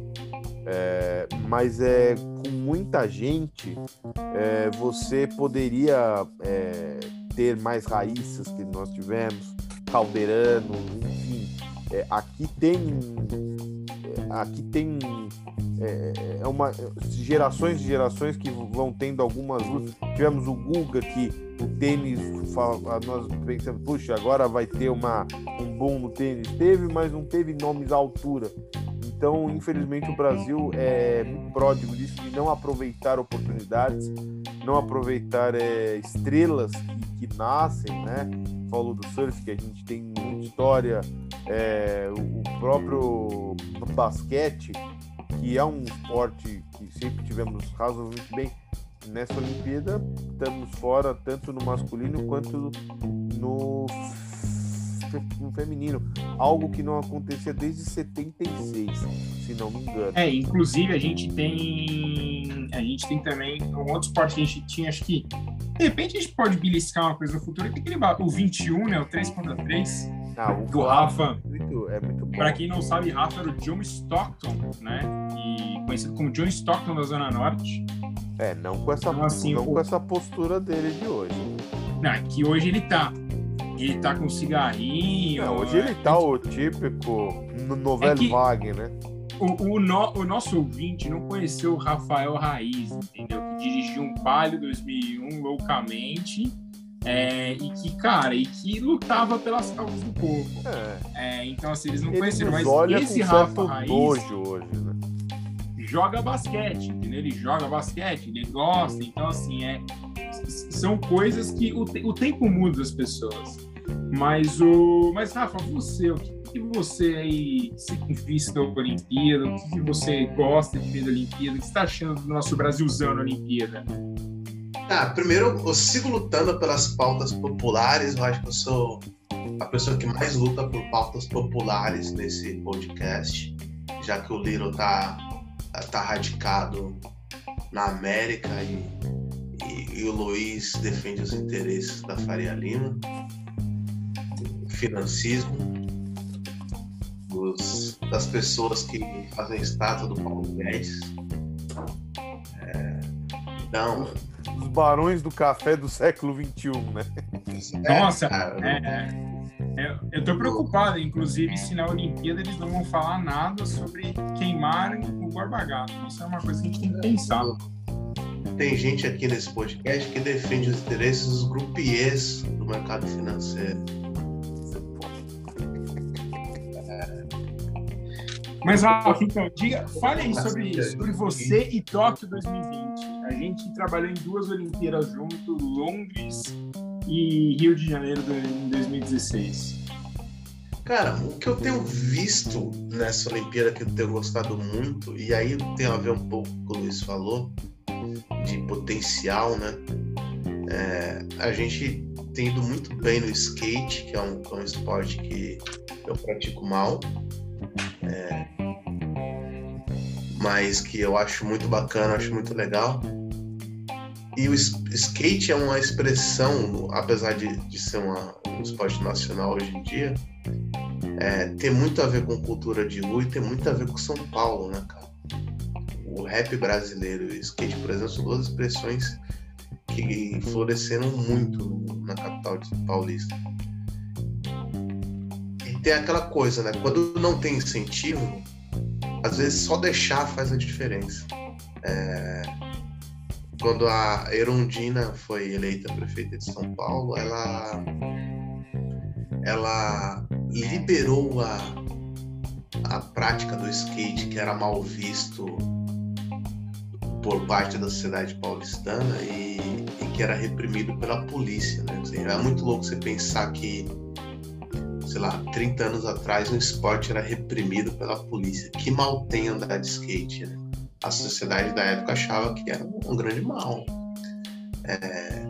Speaker 2: É, mas é com muita gente é, você poderia é, ter mais raízes que nós tivemos, caldeirano, enfim. É, aqui tem aqui tem é, é uma gerações e gerações que vão tendo algumas lutas. Tivemos o Guga que o tênis, nós pensamos, puxa, agora vai ter uma, um bom no tênis. Teve, mas não teve nomes à altura. Então, infelizmente, o Brasil é muito pródigo disso de não aproveitar oportunidades, não aproveitar é, estrelas que, que, nascem, né? Falou do surf, que a gente tem muita história, é, o próprio basquete, que é um esporte que sempre tivemos razoavelmente bem nessa Olimpíada, estamos fora tanto no masculino quanto no, no feminino, algo que não acontecia desde 76, se não me engano.
Speaker 1: É, inclusive a gente tem a gente tem também um outro esporte que a gente tinha, acho que de repente a gente pode beliscar uma coisa no futuro, tem aquele o 21, né, o 3.3 ah, do Rafa.
Speaker 2: Muito, é muito bom.
Speaker 1: Para quem não sabe, Rafa era o John Stockton, né? E conhecido como John Stockton da Zona Norte.
Speaker 2: É, não com essa, então, assim, não o... com essa postura dele de hoje.
Speaker 1: Não, é que hoje ele tá. Ele tá com cigarrinho. Não,
Speaker 2: hoje ele tá o típico novel é que... vague, né?
Speaker 1: O, o, no, o, nosso ouvinte não conheceu o Rafael Raiz, entendeu? Que dirigiu um Palio 2001 loucamente é, e que, cara, e que lutava pelas causas do povo. É. É, então, assim, eles não
Speaker 2: ele
Speaker 1: conheceram, mas esse Rafa Raiz hoje, né? joga basquete, entendeu? Ele joga basquete, ele gosta, então, assim, é, são coisas que o, o tempo muda as pessoas. Mas, o, mas Rafa, você, o que, que você aí se vista da Olimpíada? O que, que você gosta de ver da Olimpíada? O que você está achando do nosso Brasilzão na Olimpíada?
Speaker 3: Ah, primeiro, eu sigo lutando pelas pautas populares. Eu acho que eu sou a pessoa que mais luta por pautas populares nesse podcast, já que o Liro tá, tá radicado na América e, e, e o Luiz defende os interesses da Faria Lima, financismo, dos, das pessoas que fazem estátua do Paulo Guedes. É, então,
Speaker 2: dos barões do café do século XXI, né?
Speaker 1: Nossa, é, é, eu tô preocupado, inclusive, se na Olimpíada eles não vão falar nada sobre queimar o Borba Gato. Isso é uma coisa que a gente tem que pensar.
Speaker 3: Tem gente aqui nesse podcast que defende os interesses dos grupiers do mercado financeiro.
Speaker 1: Mas, Rafa, então, diga, fale aí sobre, sobre você e Tóquio 2020. A gente trabalhou em duas Olimpíadas junto, Londres e Rio de Janeiro em 2016.
Speaker 3: Cara, o que eu tenho visto nessa Olimpíada que eu tenho gostado muito, e aí tem a ver um pouco com o que Luiz falou, de potencial, né? É, a gente tem ido muito bem no skate, que é um, é um esporte que eu pratico mal. É, mas que eu acho muito bacana, acho muito legal. E o skate é uma expressão, apesar de, de ser uma, um esporte nacional hoje em dia, é, tem muito a ver com cultura de rua e tem muito a ver com São Paulo, né, cara? O rap brasileiro e o skate, por exemplo, são duas expressões que floresceram muito na capital paulista. E tem aquela coisa, né? Quando não tem incentivo, às vezes só deixar faz a diferença. É... Quando a Erundina foi eleita prefeita de São Paulo, ela, ela liberou a, a prática do skate que era mal visto por parte da sociedade paulistana e, e que era reprimido pela polícia. Né? Assim, é muito louco você pensar que sei lá, 30 anos atrás, o esporte era reprimido pela polícia. Que mal tem andar de skate, né? A sociedade da época achava que era um grande mal. É...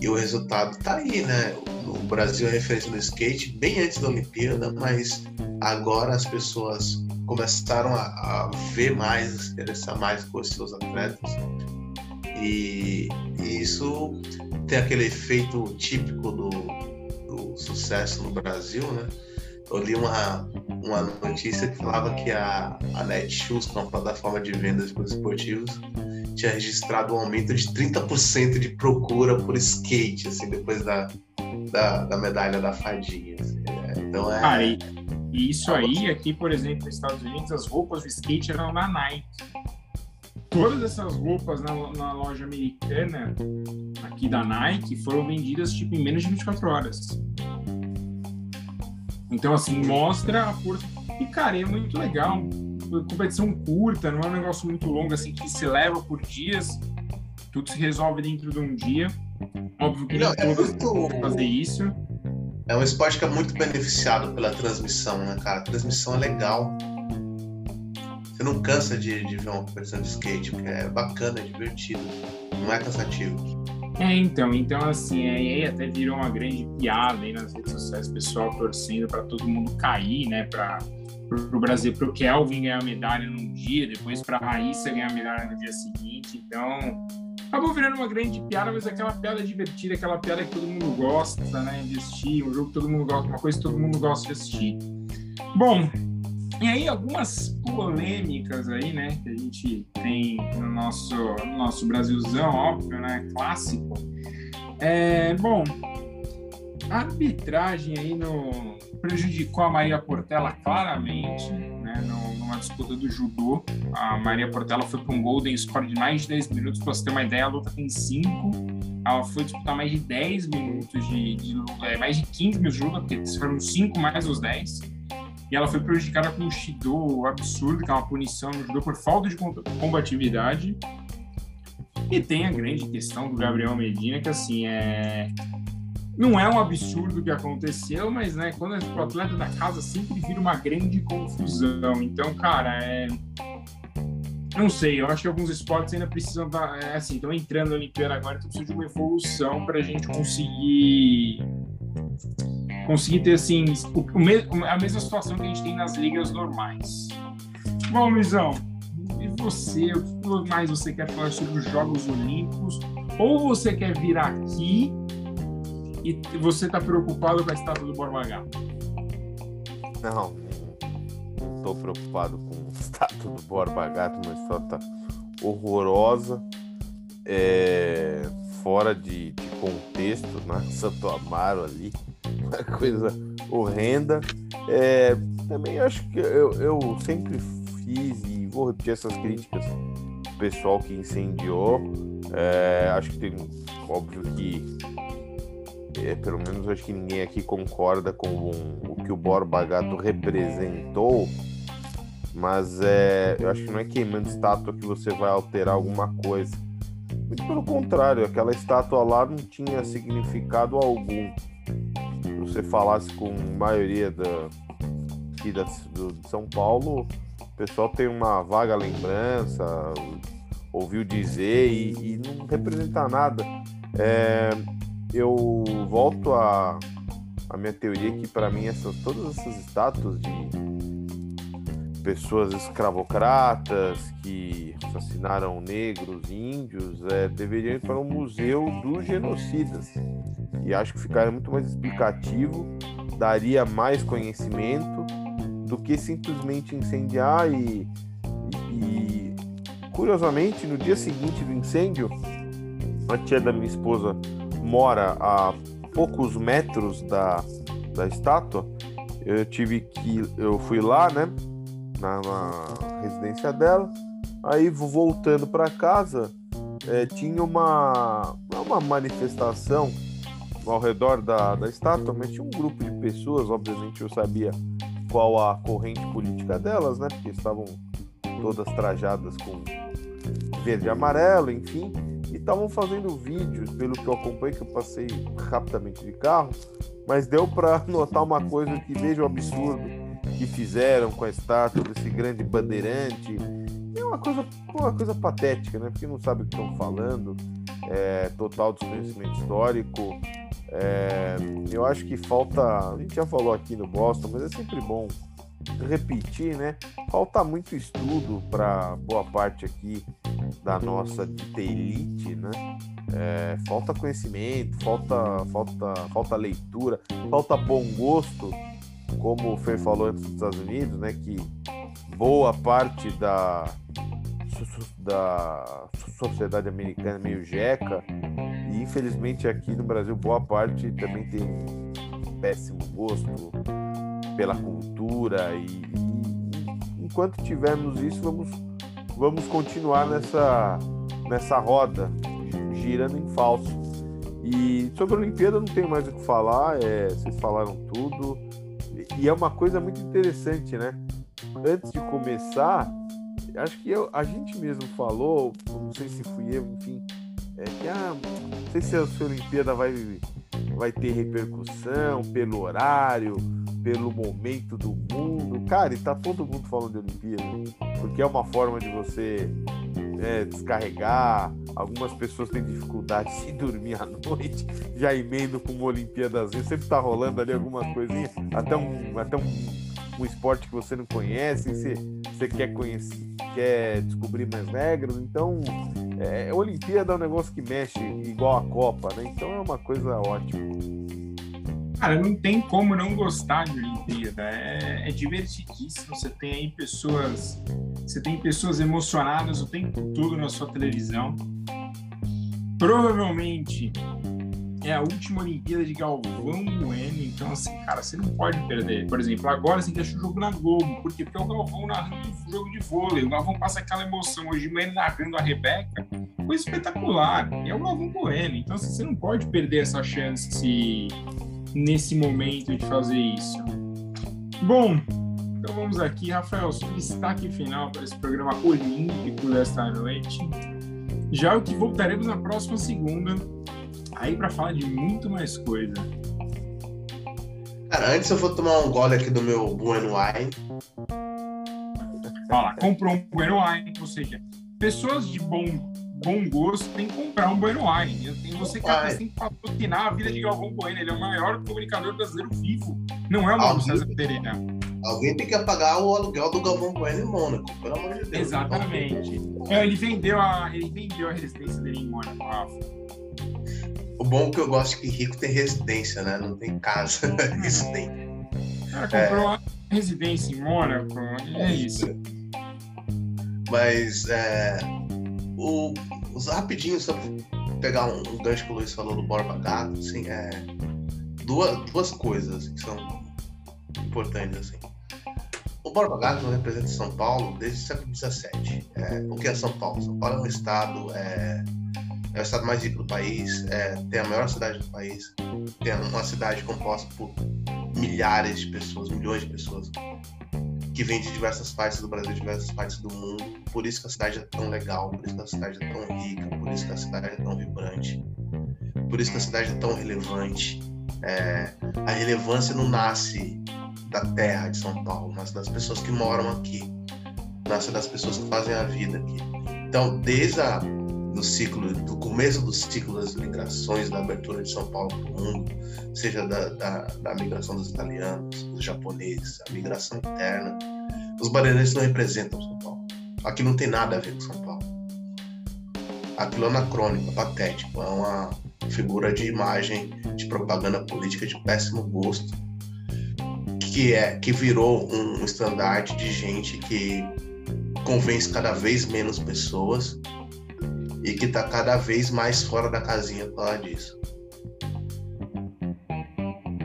Speaker 3: E o resultado tá aí, né? O Brasil é referência no skate bem antes da Olimpíada, mas agora as pessoas começaram a, a ver mais, a se interessar mais por seus atletas. E, e, isso tem aquele efeito típico do, do sucesso no Brasil, né? Eu li uma, uma notícia que falava que a, a Netshoes, que é uma plataforma de vendas para esportivos, tinha registrado um aumento de 30% de procura por skate, assim, depois da, da, da medalha da fadinha. Assim. É, então é.
Speaker 1: Ah, e, e isso aí, aqui, por exemplo, nos Estados Unidos, as roupas de skate eram na Nike. Todas essas roupas na, na loja americana aqui da Nike foram vendidas tipo em menos de 24 horas. Então, assim, mostra a força. E, cara, é muito legal. Competição curta, não é um negócio muito longo, assim, que se leva por dias. Tudo se resolve dentro de um dia. Óbvio que não, é muito... fazer isso.
Speaker 3: É um esporte que é muito beneficiado pela transmissão, né, cara? A transmissão é legal. Você não cansa de, de ver uma competição de skate, porque é bacana, é divertido. Não é cansativo.
Speaker 1: É, então, então assim, aí até virou uma grande piada aí nas redes sociais, pessoal torcendo para todo mundo cair, né, para o Brasil, para o Kelvin ganhar medalha num dia, depois para a Raíssa ganhar medalha no dia seguinte. Então, acabou virando uma grande piada, mas aquela piada divertida, aquela piada que todo mundo gosta, né, de assistir, um jogo que todo mundo gosta, uma coisa que todo mundo gosta de assistir. Bom, e aí algumas polêmicas aí, né, que a gente tem no nosso, no nosso Brasilzão, óbvio, né, clássico. É, bom, a arbitragem aí no, prejudicou a Maria Portela claramente, né, numa disputa do judô. A Maria Portela foi para um golden score de mais de 10 minutos, para você ter uma ideia, a luta tem 5. Ela foi disputar mais de 10 minutos de, de luta, é, mais de 15 minutos de luta, porque foram 5 mais os 10 e ela foi prejudicada com um Shido absurdo, que é uma punição no judô por falta de combatividade. E tem a grande questão do Gabriel Medina, que assim, é... não é um absurdo que aconteceu, mas né, quando é o atleta da casa sempre vira uma grande confusão. Então, cara, é... Não sei, eu acho que alguns esportes ainda precisam dar, é, assim, estão entrando na Olimpíada agora, então precisa de uma evolução para a gente conseguir conseguir ter assim o, o, a mesma situação que a gente tem nas ligas normais. Bom, Luizão, e você? O que mais você quer falar sobre os Jogos Olímpicos? Ou você quer vir aqui e você está preocupado com a estátua do Borba Gato?
Speaker 2: Não, não estou preocupado com a estátua do Borba Gato, uma estátua horrorosa, é, fora de, de contexto, né? Santo Amaro ali uma coisa horrenda. É, também acho que eu, eu sempre fiz e vou repetir essas críticas do pessoal que incendiou. É, acho que tem, óbvio que é, pelo menos acho que ninguém aqui concorda com o que o Borba Gato representou, mas é, eu acho que não é queimando estátua que você vai alterar alguma coisa. Muito pelo contrário, aquela estátua lá não tinha significado algum você falasse com a maioria da, aqui da, do, de São Paulo, o pessoal tem uma vaga lembrança, ouviu dizer e, e não representa nada. É, eu volto a, a minha teoria que para mim essas, todas essas estátuas de pessoas escravocratas que assassinaram negros, índios, é, deveriam ir para um museu dos genocidas. E acho que ficaria muito mais explicativo, daria mais conhecimento do que simplesmente incendiar e, e, curiosamente no dia seguinte do incêndio a tia da minha esposa mora a poucos metros da, da estátua eu tive que eu fui lá né na, na residência dela. Aí voltando para casa, é, tinha uma, uma manifestação ao redor da, da estátua, mas tinha um grupo de pessoas, obviamente eu sabia qual a corrente política delas, né? Porque estavam todas trajadas com verde e amarelo, enfim, e estavam fazendo vídeos, pelo que eu acompanhei, que eu passei rapidamente de carro, mas deu para notar uma coisa que veja o absurdo que fizeram com a estátua desse grande bandeirante. É uma coisa, uma coisa patética, né? Porque não sabe o que estão falando, é, total desconhecimento histórico. É, eu acho que falta. A gente já falou aqui no Boston, mas é sempre bom repetir, né? Falta muito estudo para boa parte aqui da nossa elite, né? É, falta conhecimento, falta, falta, falta leitura, falta bom gosto, como o Fer falou antes dos Estados Unidos, né? Que boa parte da, da sociedade americana meio jeca. E infelizmente aqui no Brasil boa parte também tem péssimo gosto pela cultura. E, e enquanto tivermos isso vamos vamos continuar nessa nessa roda girando em falso. E sobre a Olimpíada não tenho mais o que falar. É, vocês falaram tudo. E é uma coisa muito interessante né? Antes de começar acho que eu, a gente mesmo falou não sei se fui eu enfim é que ah, não sei se a Olimpíada vai vai ter repercussão pelo horário, pelo momento do mundo. Cara, e tá todo mundo falando de Olimpíada, porque é uma forma de você é, descarregar. Algumas pessoas têm dificuldade de dormir à noite, já emendo com uma Olimpíadazinha. Sempre tá rolando ali alguma coisinha, até um, até um, um esporte que você não conhece, você, você quer conhecer, quer descobrir mais regras. Então, é, Olimpíada é um negócio que mexe igual a Copa, né? Então é uma coisa ótima.
Speaker 1: Cara, não tem como não gostar de Olimpíada. É, é divertidíssimo. Você tem aí pessoas, você tem pessoas emocionadas o tempo todo na sua televisão. Provavelmente é a última Olimpíada de Galvão Bueno, então assim, cara, você não pode perder. Por exemplo, agora você deixa o jogo na Globo, porque porque o Galvão narrando o jogo de vôlei, o Galvão passa aquela emoção. Hoje ele narrando a Rebeca, foi espetacular. É o Galvão Bueno, então assim, você não pode perder essa chance nesse momento de fazer isso. Bom, então vamos aqui, Rafael, seu destaque final para esse programa olímpico desta noite. Já o que voltaremos na próxima segunda aí para falar de muito mais coisa.
Speaker 3: Cara, antes eu vou tomar um gole aqui do meu Bueno Wine.
Speaker 1: Olha lá, comprou um Bueno Wine, ou seja, pessoas de bom, bom gosto têm que comprar um Bueno Wine. Você que Vai. tem que patrocinar a vida de Galvão Bueno, ele é o maior comunicador brasileiro vivo. Não é o Mauro César Pereira.
Speaker 3: Alguém tem que pagar o aluguel do Galvão Bueno em Mônaco, pelo amor de Deus.
Speaker 1: Exatamente. É, ele, vendeu a, ele vendeu a residência dele em Mônaco, Rafa.
Speaker 3: O bom é que eu gosto que rico tem residência, né? Não tem casa, residência.
Speaker 1: O cara comprou é... uma residência em Mônaco, é isso.
Speaker 3: Mas, é, o, os rapidinho, só pegar um, um gancho que o Luiz falou do Borba Gato, assim, é, duas, duas coisas que são importantes, assim. O Borba Gato representa São Paulo desde o século XVII. É, o que é São Paulo? São Paulo é um estado é, é o estado mais rico do país, é, tem a maior cidade do país, tem uma cidade composta por milhares de pessoas, milhões de pessoas, que vêm de diversas partes do Brasil, de diversas partes do mundo. Por isso que a cidade é tão legal, por isso que a cidade é tão rica, por isso que a cidade é tão vibrante, por isso que a cidade é tão relevante. É, a relevância não nasce da terra de São Paulo, nasce das pessoas que moram aqui, nasce das pessoas que fazem a vida aqui. Então, desde a do ciclo, do começo do ciclo das migrações, da abertura de São Paulo para o mundo, seja da, da, da, migração dos italianos, dos japoneses, a migração interna. Os baranenses não representam São Paulo. Aqui não tem nada a ver com São Paulo. Aquilo é anacrônico, patético, é uma figura de imagem de propaganda política de péssimo gosto, que é que virou um estandarte de gente que convence cada vez menos pessoas e que está cada vez mais fora da casinha por causa disso.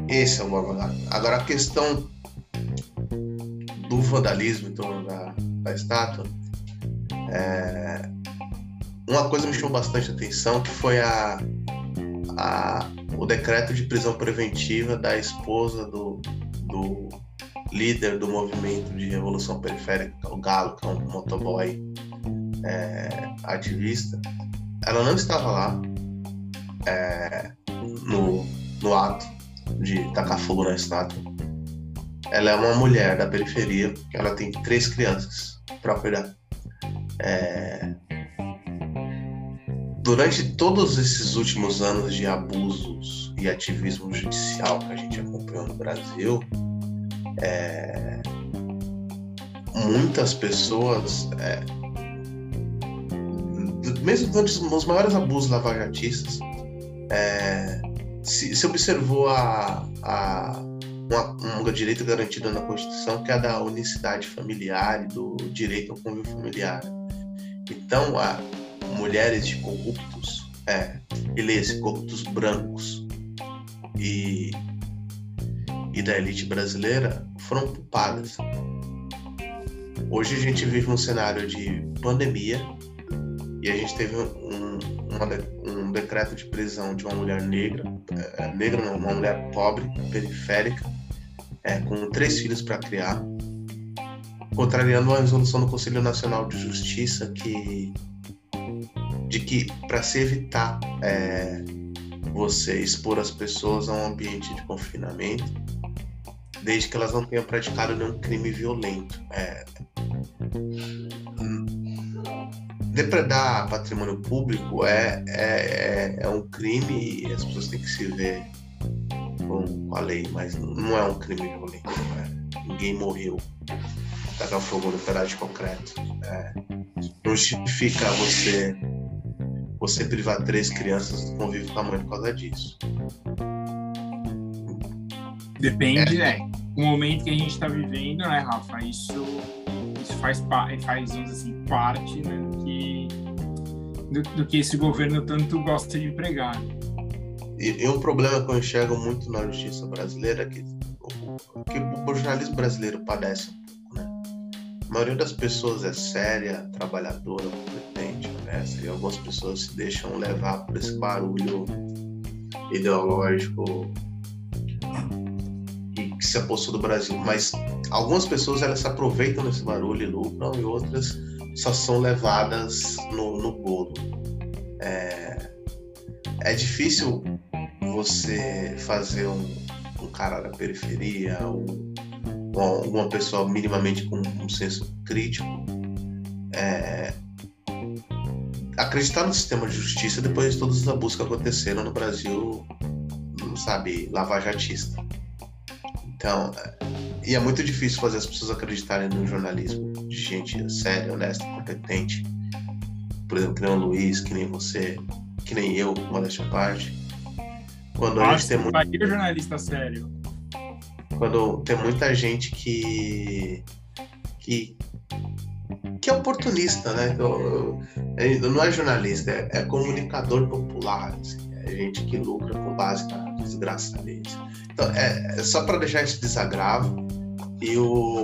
Speaker 3: Esse é o Borba Agora a questão do vandalismo em torno da, da estátua, é... uma coisa me chamou bastante atenção que foi a, a, o decreto de prisão preventiva da esposa do, do líder do movimento de revolução periférica, o Galo, que é um motoboy é, ativista, ela não estava lá é, no, no ato de tacar fogo na estátua. Ela é uma mulher da periferia, ela tem três crianças para cuidar. É, durante todos esses últimos anos de abusos e ativismo judicial que a gente acompanhou no Brasil, é, muitas pessoas, é, mesmo durante os maiores abusos lavajatistas, é, se, se, observou a, a uma, um direito garantido na Constituição, que é a da unicidade familiar e do direito ao convívio familiar. Então, a, mulheres de corruptos, é, e lê-se corruptos brancos e, e da elite brasileira foram culpadas. Hoje a gente vive um cenário de pandemia e a gente teve um, uma, um decreto de prisão de uma mulher negra, é, negra não, uma mulher pobre, periférica, é, com três filhos para criar, contrariando a resolução do Conselho Nacional de Justiça que de que para se evitar é, você expor as pessoas a um ambiente de confinamento, desde que elas não tenham praticado nenhum crime violento. É, depredar patrimônio público é, é, é, um crime e as pessoas têm que se ver com a lei, mas não é um crime violento. É, ninguém morreu. Tacar fogo no pedaço de concreto. É, não justifica você você privar três crianças do convívio com a mãe por causa disso.
Speaker 1: Depende, é. né? O momento que a gente está vivendo, né, Rafa? Isso, isso faz, faz assim, parte né, do, que, do, do, que esse governo tanto gosta de pregar.
Speaker 3: E, e um problema que eu enxergo muito na justiça brasileira é que, que o jornalismo brasileiro padece um pouco, né? A maioria das pessoas é séria, trabalhadora, competente, honesta, e algumas pessoas se deixam levar por esse barulho ideológico se apossou do Brasil. Mas algumas pessoas elas se aproveitam desse barulho e lucram, e outras só são levadas no, no bolo. É, é difícil você fazer um, um cara da periferia, um, uma pessoa minimamente com um senso crítico, é, acreditar no sistema de justiça depois de todos os abusos que aconteceram no Brasil, sabe, lavajatista. Então, é, e é muito difícil fazer as pessoas acreditarem no jornalismo de gente séria, honesta, competente. Por exemplo, que nem o Luiz, que nem você, que nem eu, modéstia à parte.
Speaker 1: Quando a gente tem muito. É jornalista sério.
Speaker 3: Quando tem muita gente que. que que é oportunista, né? Não é jornalista, é, é comunicador popular. Assim, é gente que lucra com base na desgraça deles. Então, é, é só para deixar esse desagravo. E o,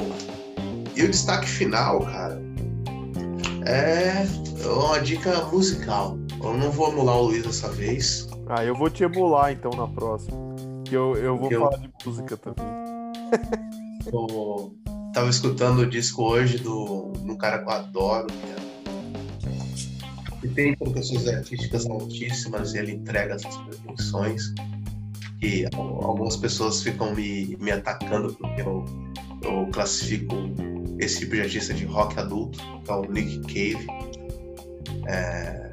Speaker 3: e o destaque final, cara, é uma dica musical. Eu não vou emular o Luiz dessa vez.
Speaker 2: Ah, eu vou te emular então na próxima. Que eu, eu vou eu... falar de música também.
Speaker 3: o, tava escutando o disco hoje do um cara que eu adoro, que, é, que tem profissões artísticas altíssimas e ele entrega essas pretensões. E algumas pessoas ficam me, me atacando porque eu, eu classifico esse tipo de artista de rock adulto, que é o Nick Cave. É...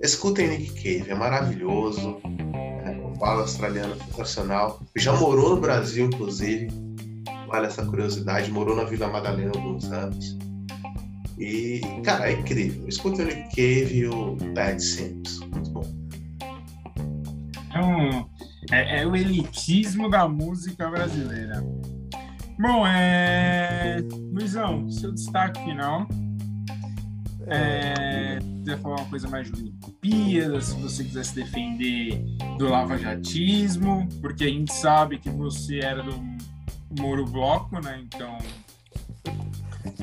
Speaker 3: Escutem Nick Cave, é maravilhoso. É um bala australiano sensacional. Já morou no Brasil, inclusive vale essa curiosidade, morou na Vila Madalena alguns anos. E, cara, é incrível. Escuta o Nick Cave e o Bad Sims. Muito bom.
Speaker 1: É, um, é, é, o elitismo da música brasileira. Bom, é... Luizão, seu destaque final. É, se quiser falar uma coisa mais de Olimpíadas, se você quiser se defender do lavajatismo, porque a gente sabe que você era do Moro Bloco, né? Então,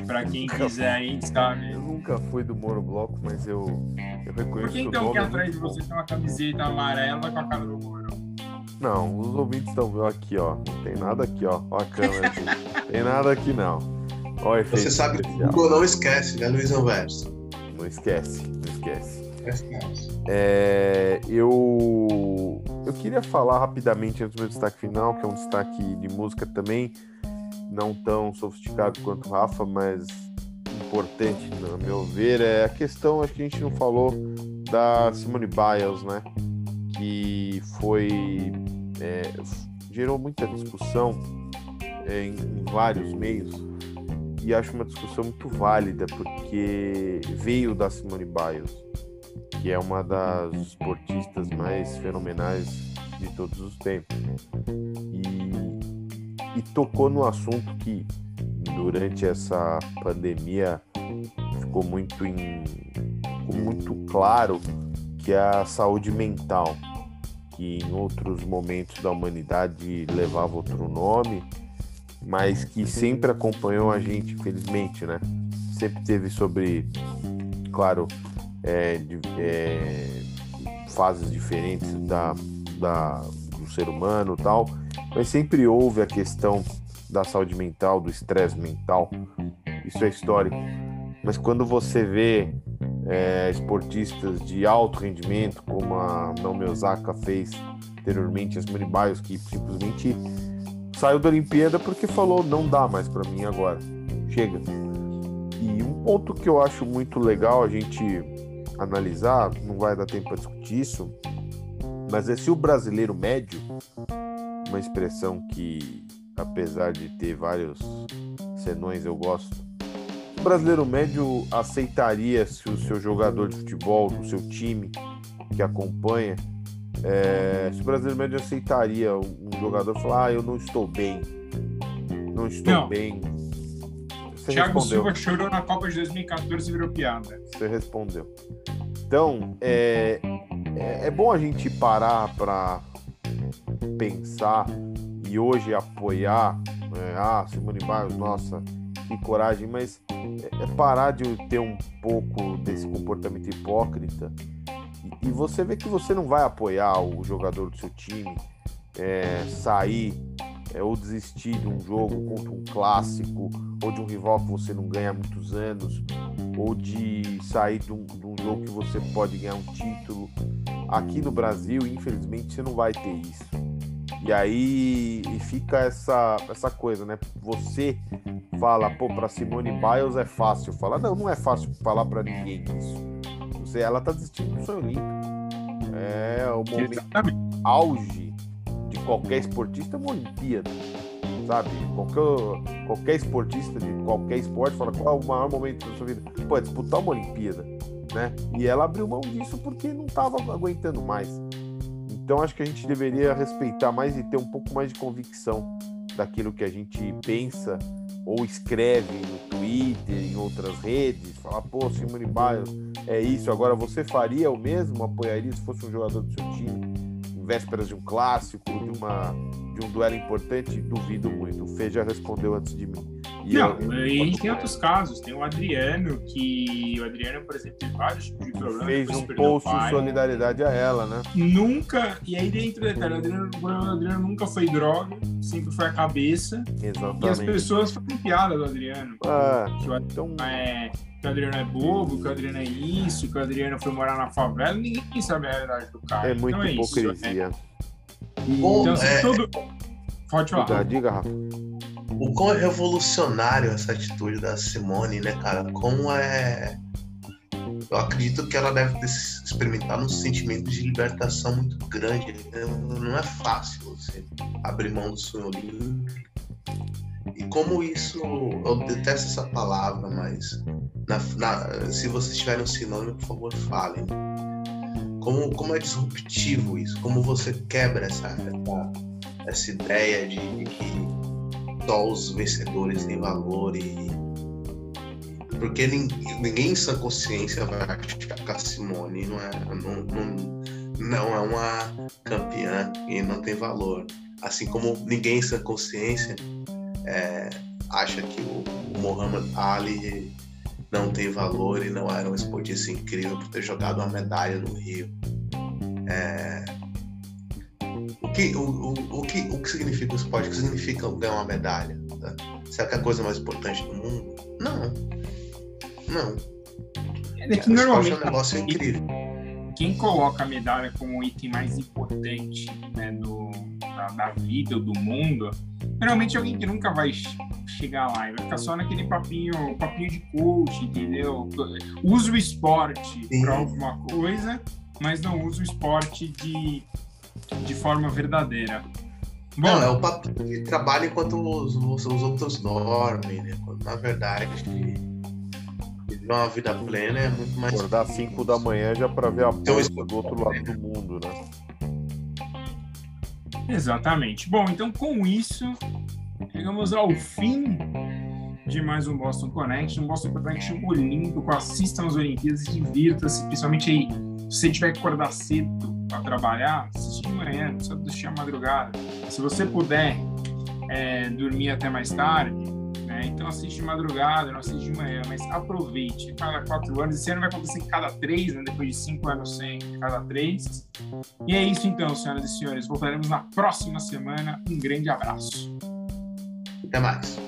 Speaker 1: para quem quiser aí, sabe.
Speaker 2: Eu nunca fui do Moro Bloco, mas eu, eu reconheço. Por
Speaker 1: que então que atrás de você tem uma camiseta amarela com a cara do Moro?
Speaker 2: Não, os ouvintes estão vendo aqui, ó. Não tem nada aqui, ó. Ó a câmera aqui. tem nada aqui, não. Ó,
Speaker 3: Você sabe que o Google não esquece, né, Luiz Anverso?
Speaker 2: Não esquece, não esquece. É, eu, eu queria falar rapidamente antes do meu destaque final, que é um destaque de música também, não tão sofisticado quanto o Rafa, mas importante, no meu ver, é a questão, acho que a gente não falou, da Simone Biles, né? Que foi. É, gerou muita discussão é, em, em vários meios e acho uma discussão muito válida, porque veio da Simone Biles, que é uma das esportistas mais fenomenais de todos os tempos. E, e tocou no assunto que durante essa pandemia ficou muito, em, ficou muito claro que é a saúde mental, que em outros momentos da humanidade levava outro nome, mas que sempre acompanhou a gente, infelizmente, né? Sempre teve sobre, claro, é, de, é, fases diferentes da, da, do ser humano tal, mas sempre houve a questão da saúde mental, do estresse mental. Isso é histórico. Mas quando você vê é, esportistas de alto rendimento, como a Naomi Osaka fez anteriormente, as Simone que simplesmente saiu da Olimpíada porque falou não dá mais para mim agora, chega. E um ponto que eu acho muito legal a gente analisar, não vai dar tempo para discutir isso, mas é se o brasileiro médio, uma expressão que apesar de ter vários senões eu gosto, o brasileiro médio aceitaria se o seu jogador de futebol, do seu time que acompanha, é, se o brasileiro médio aceitaria um jogador falar, ah, eu não estou bem, não estou não. bem.
Speaker 1: Você Thiago respondeu. Silva chorou na Copa de 2014 e virou piada.
Speaker 2: Você respondeu. Então, é, é, é bom a gente parar para pensar e hoje apoiar, é, ah, Simone Biles, nossa, que coragem, mas é, é parar de ter um pouco desse comportamento hipócrita e, e você vê que você não vai apoiar o jogador do seu time, é, sair é, ou desistir de um jogo contra um clássico, ou de um rival que você não ganha há muitos anos, ou de sair de um, de um jogo que você pode ganhar um título. Aqui no Brasil, infelizmente, você não vai ter isso. E aí e fica essa, essa coisa, né? Você fala, pô, para Simone Biles é fácil falar. Não, não é fácil falar para ninguém isso. Você, ela tá desistindo do sonho olímpico. É o momento Exatamente. auge de qualquer esportista é uma Olimpíada. Sabe? Qualquer, qualquer esportista de qualquer esporte fala qual é o maior momento da sua vida. Pô, é disputar uma Olimpíada. Né? E ela abriu mão disso porque não estava aguentando mais. Então acho que a gente deveria respeitar mais e ter um pouco mais de convicção daquilo que a gente pensa ou escreve no Twitter, em outras redes, falar, pô, Simone Biles, é isso, agora você faria o mesmo, apoiaria se fosse um jogador do seu time, em vésperas de um clássico, de, uma, de um duelo importante? Duvido muito. O Fê já respondeu antes de mim.
Speaker 1: E não, eu, e tem outros casos. Tem o Adriano, que o Adriano, por exemplo, tem vários tipos de problemas.
Speaker 2: Fez um post de solidariedade a ela, né?
Speaker 1: Nunca, e aí dentro do detalhe, o Adriano, o problema do Adriano nunca foi droga, sempre foi a cabeça.
Speaker 2: Exatamente.
Speaker 1: E as pessoas fazem piada do Adriano.
Speaker 2: Ah,
Speaker 1: que o Adriano então... é que o Adriano é bobo, que o Adriano é isso, que o Adriano foi morar na favela, ninguém sabe a realidade do cara.
Speaker 2: É muita então é hipocrisia. Isso,
Speaker 1: né? Então, assim, é... todo... Pode falar.
Speaker 2: Diga, Rafa
Speaker 3: o quão é revolucionário essa atitude da Simone, né, cara? Como é. Eu acredito que ela deve ter experimentado um sentimento de libertação muito grande. Né? Não é fácil você abrir mão do sonho olímpico. E como isso. Eu detesto essa palavra, mas. Na, na, se vocês tiverem um sinônimo, por favor, falem. Como, como é disruptivo isso? Como você quebra essa, essa, essa ideia de, de que só os vencedores têm valor e porque ninguém, em sua consciência vai achar que a Simone não é, não, não, não é uma campeã e não tem valor. Assim como ninguém em consciência é, acha que o, o Muhammad Ali não tem valor e não era um esportista incrível por ter jogado uma medalha no Rio. É, o que, o, o, o, que, o que significa o esporte? O que significa ganhar uma medalha? Tá? Será que é a coisa mais importante do mundo? Não. Não.
Speaker 1: É que normalmente é um negócio incrível. Quem coloca a medalha como o item mais importante né, do, da, da, vida ou do mundo, geralmente é alguém que nunca vai chegar lá e vai ficar só naquele papinho, papinho de coach, entendeu? Usa o esporte para alguma coisa, mas não usa o esporte de de forma verdadeira.
Speaker 3: Bom, não, é o papo que trabalha enquanto os, os, os outros dormem, né? Na verdade, viver uma vida plena é muito mais.
Speaker 2: Acordar 5 da manhã já para ver a então, bolsa do outro lado do mundo, né?
Speaker 1: Exatamente. Bom, então com isso, chegamos ao fim de mais um Boston Connection, um Boston Connection olímpico. Assistam as Olimpíadas e divirta-se, principalmente aí, se você tiver que acordar cedo para trabalhar, assiste de manhã, não precisa assistir à madrugada. Se você puder é, dormir até mais tarde, né, então assiste de madrugada, não assiste de manhã, mas aproveite. Cada quatro anos, esse ano vai acontecer cada três, né, depois de cinco anos sem cada três. E é isso então, senhoras e senhores. Voltaremos na próxima semana. Um grande abraço.
Speaker 3: Até mais.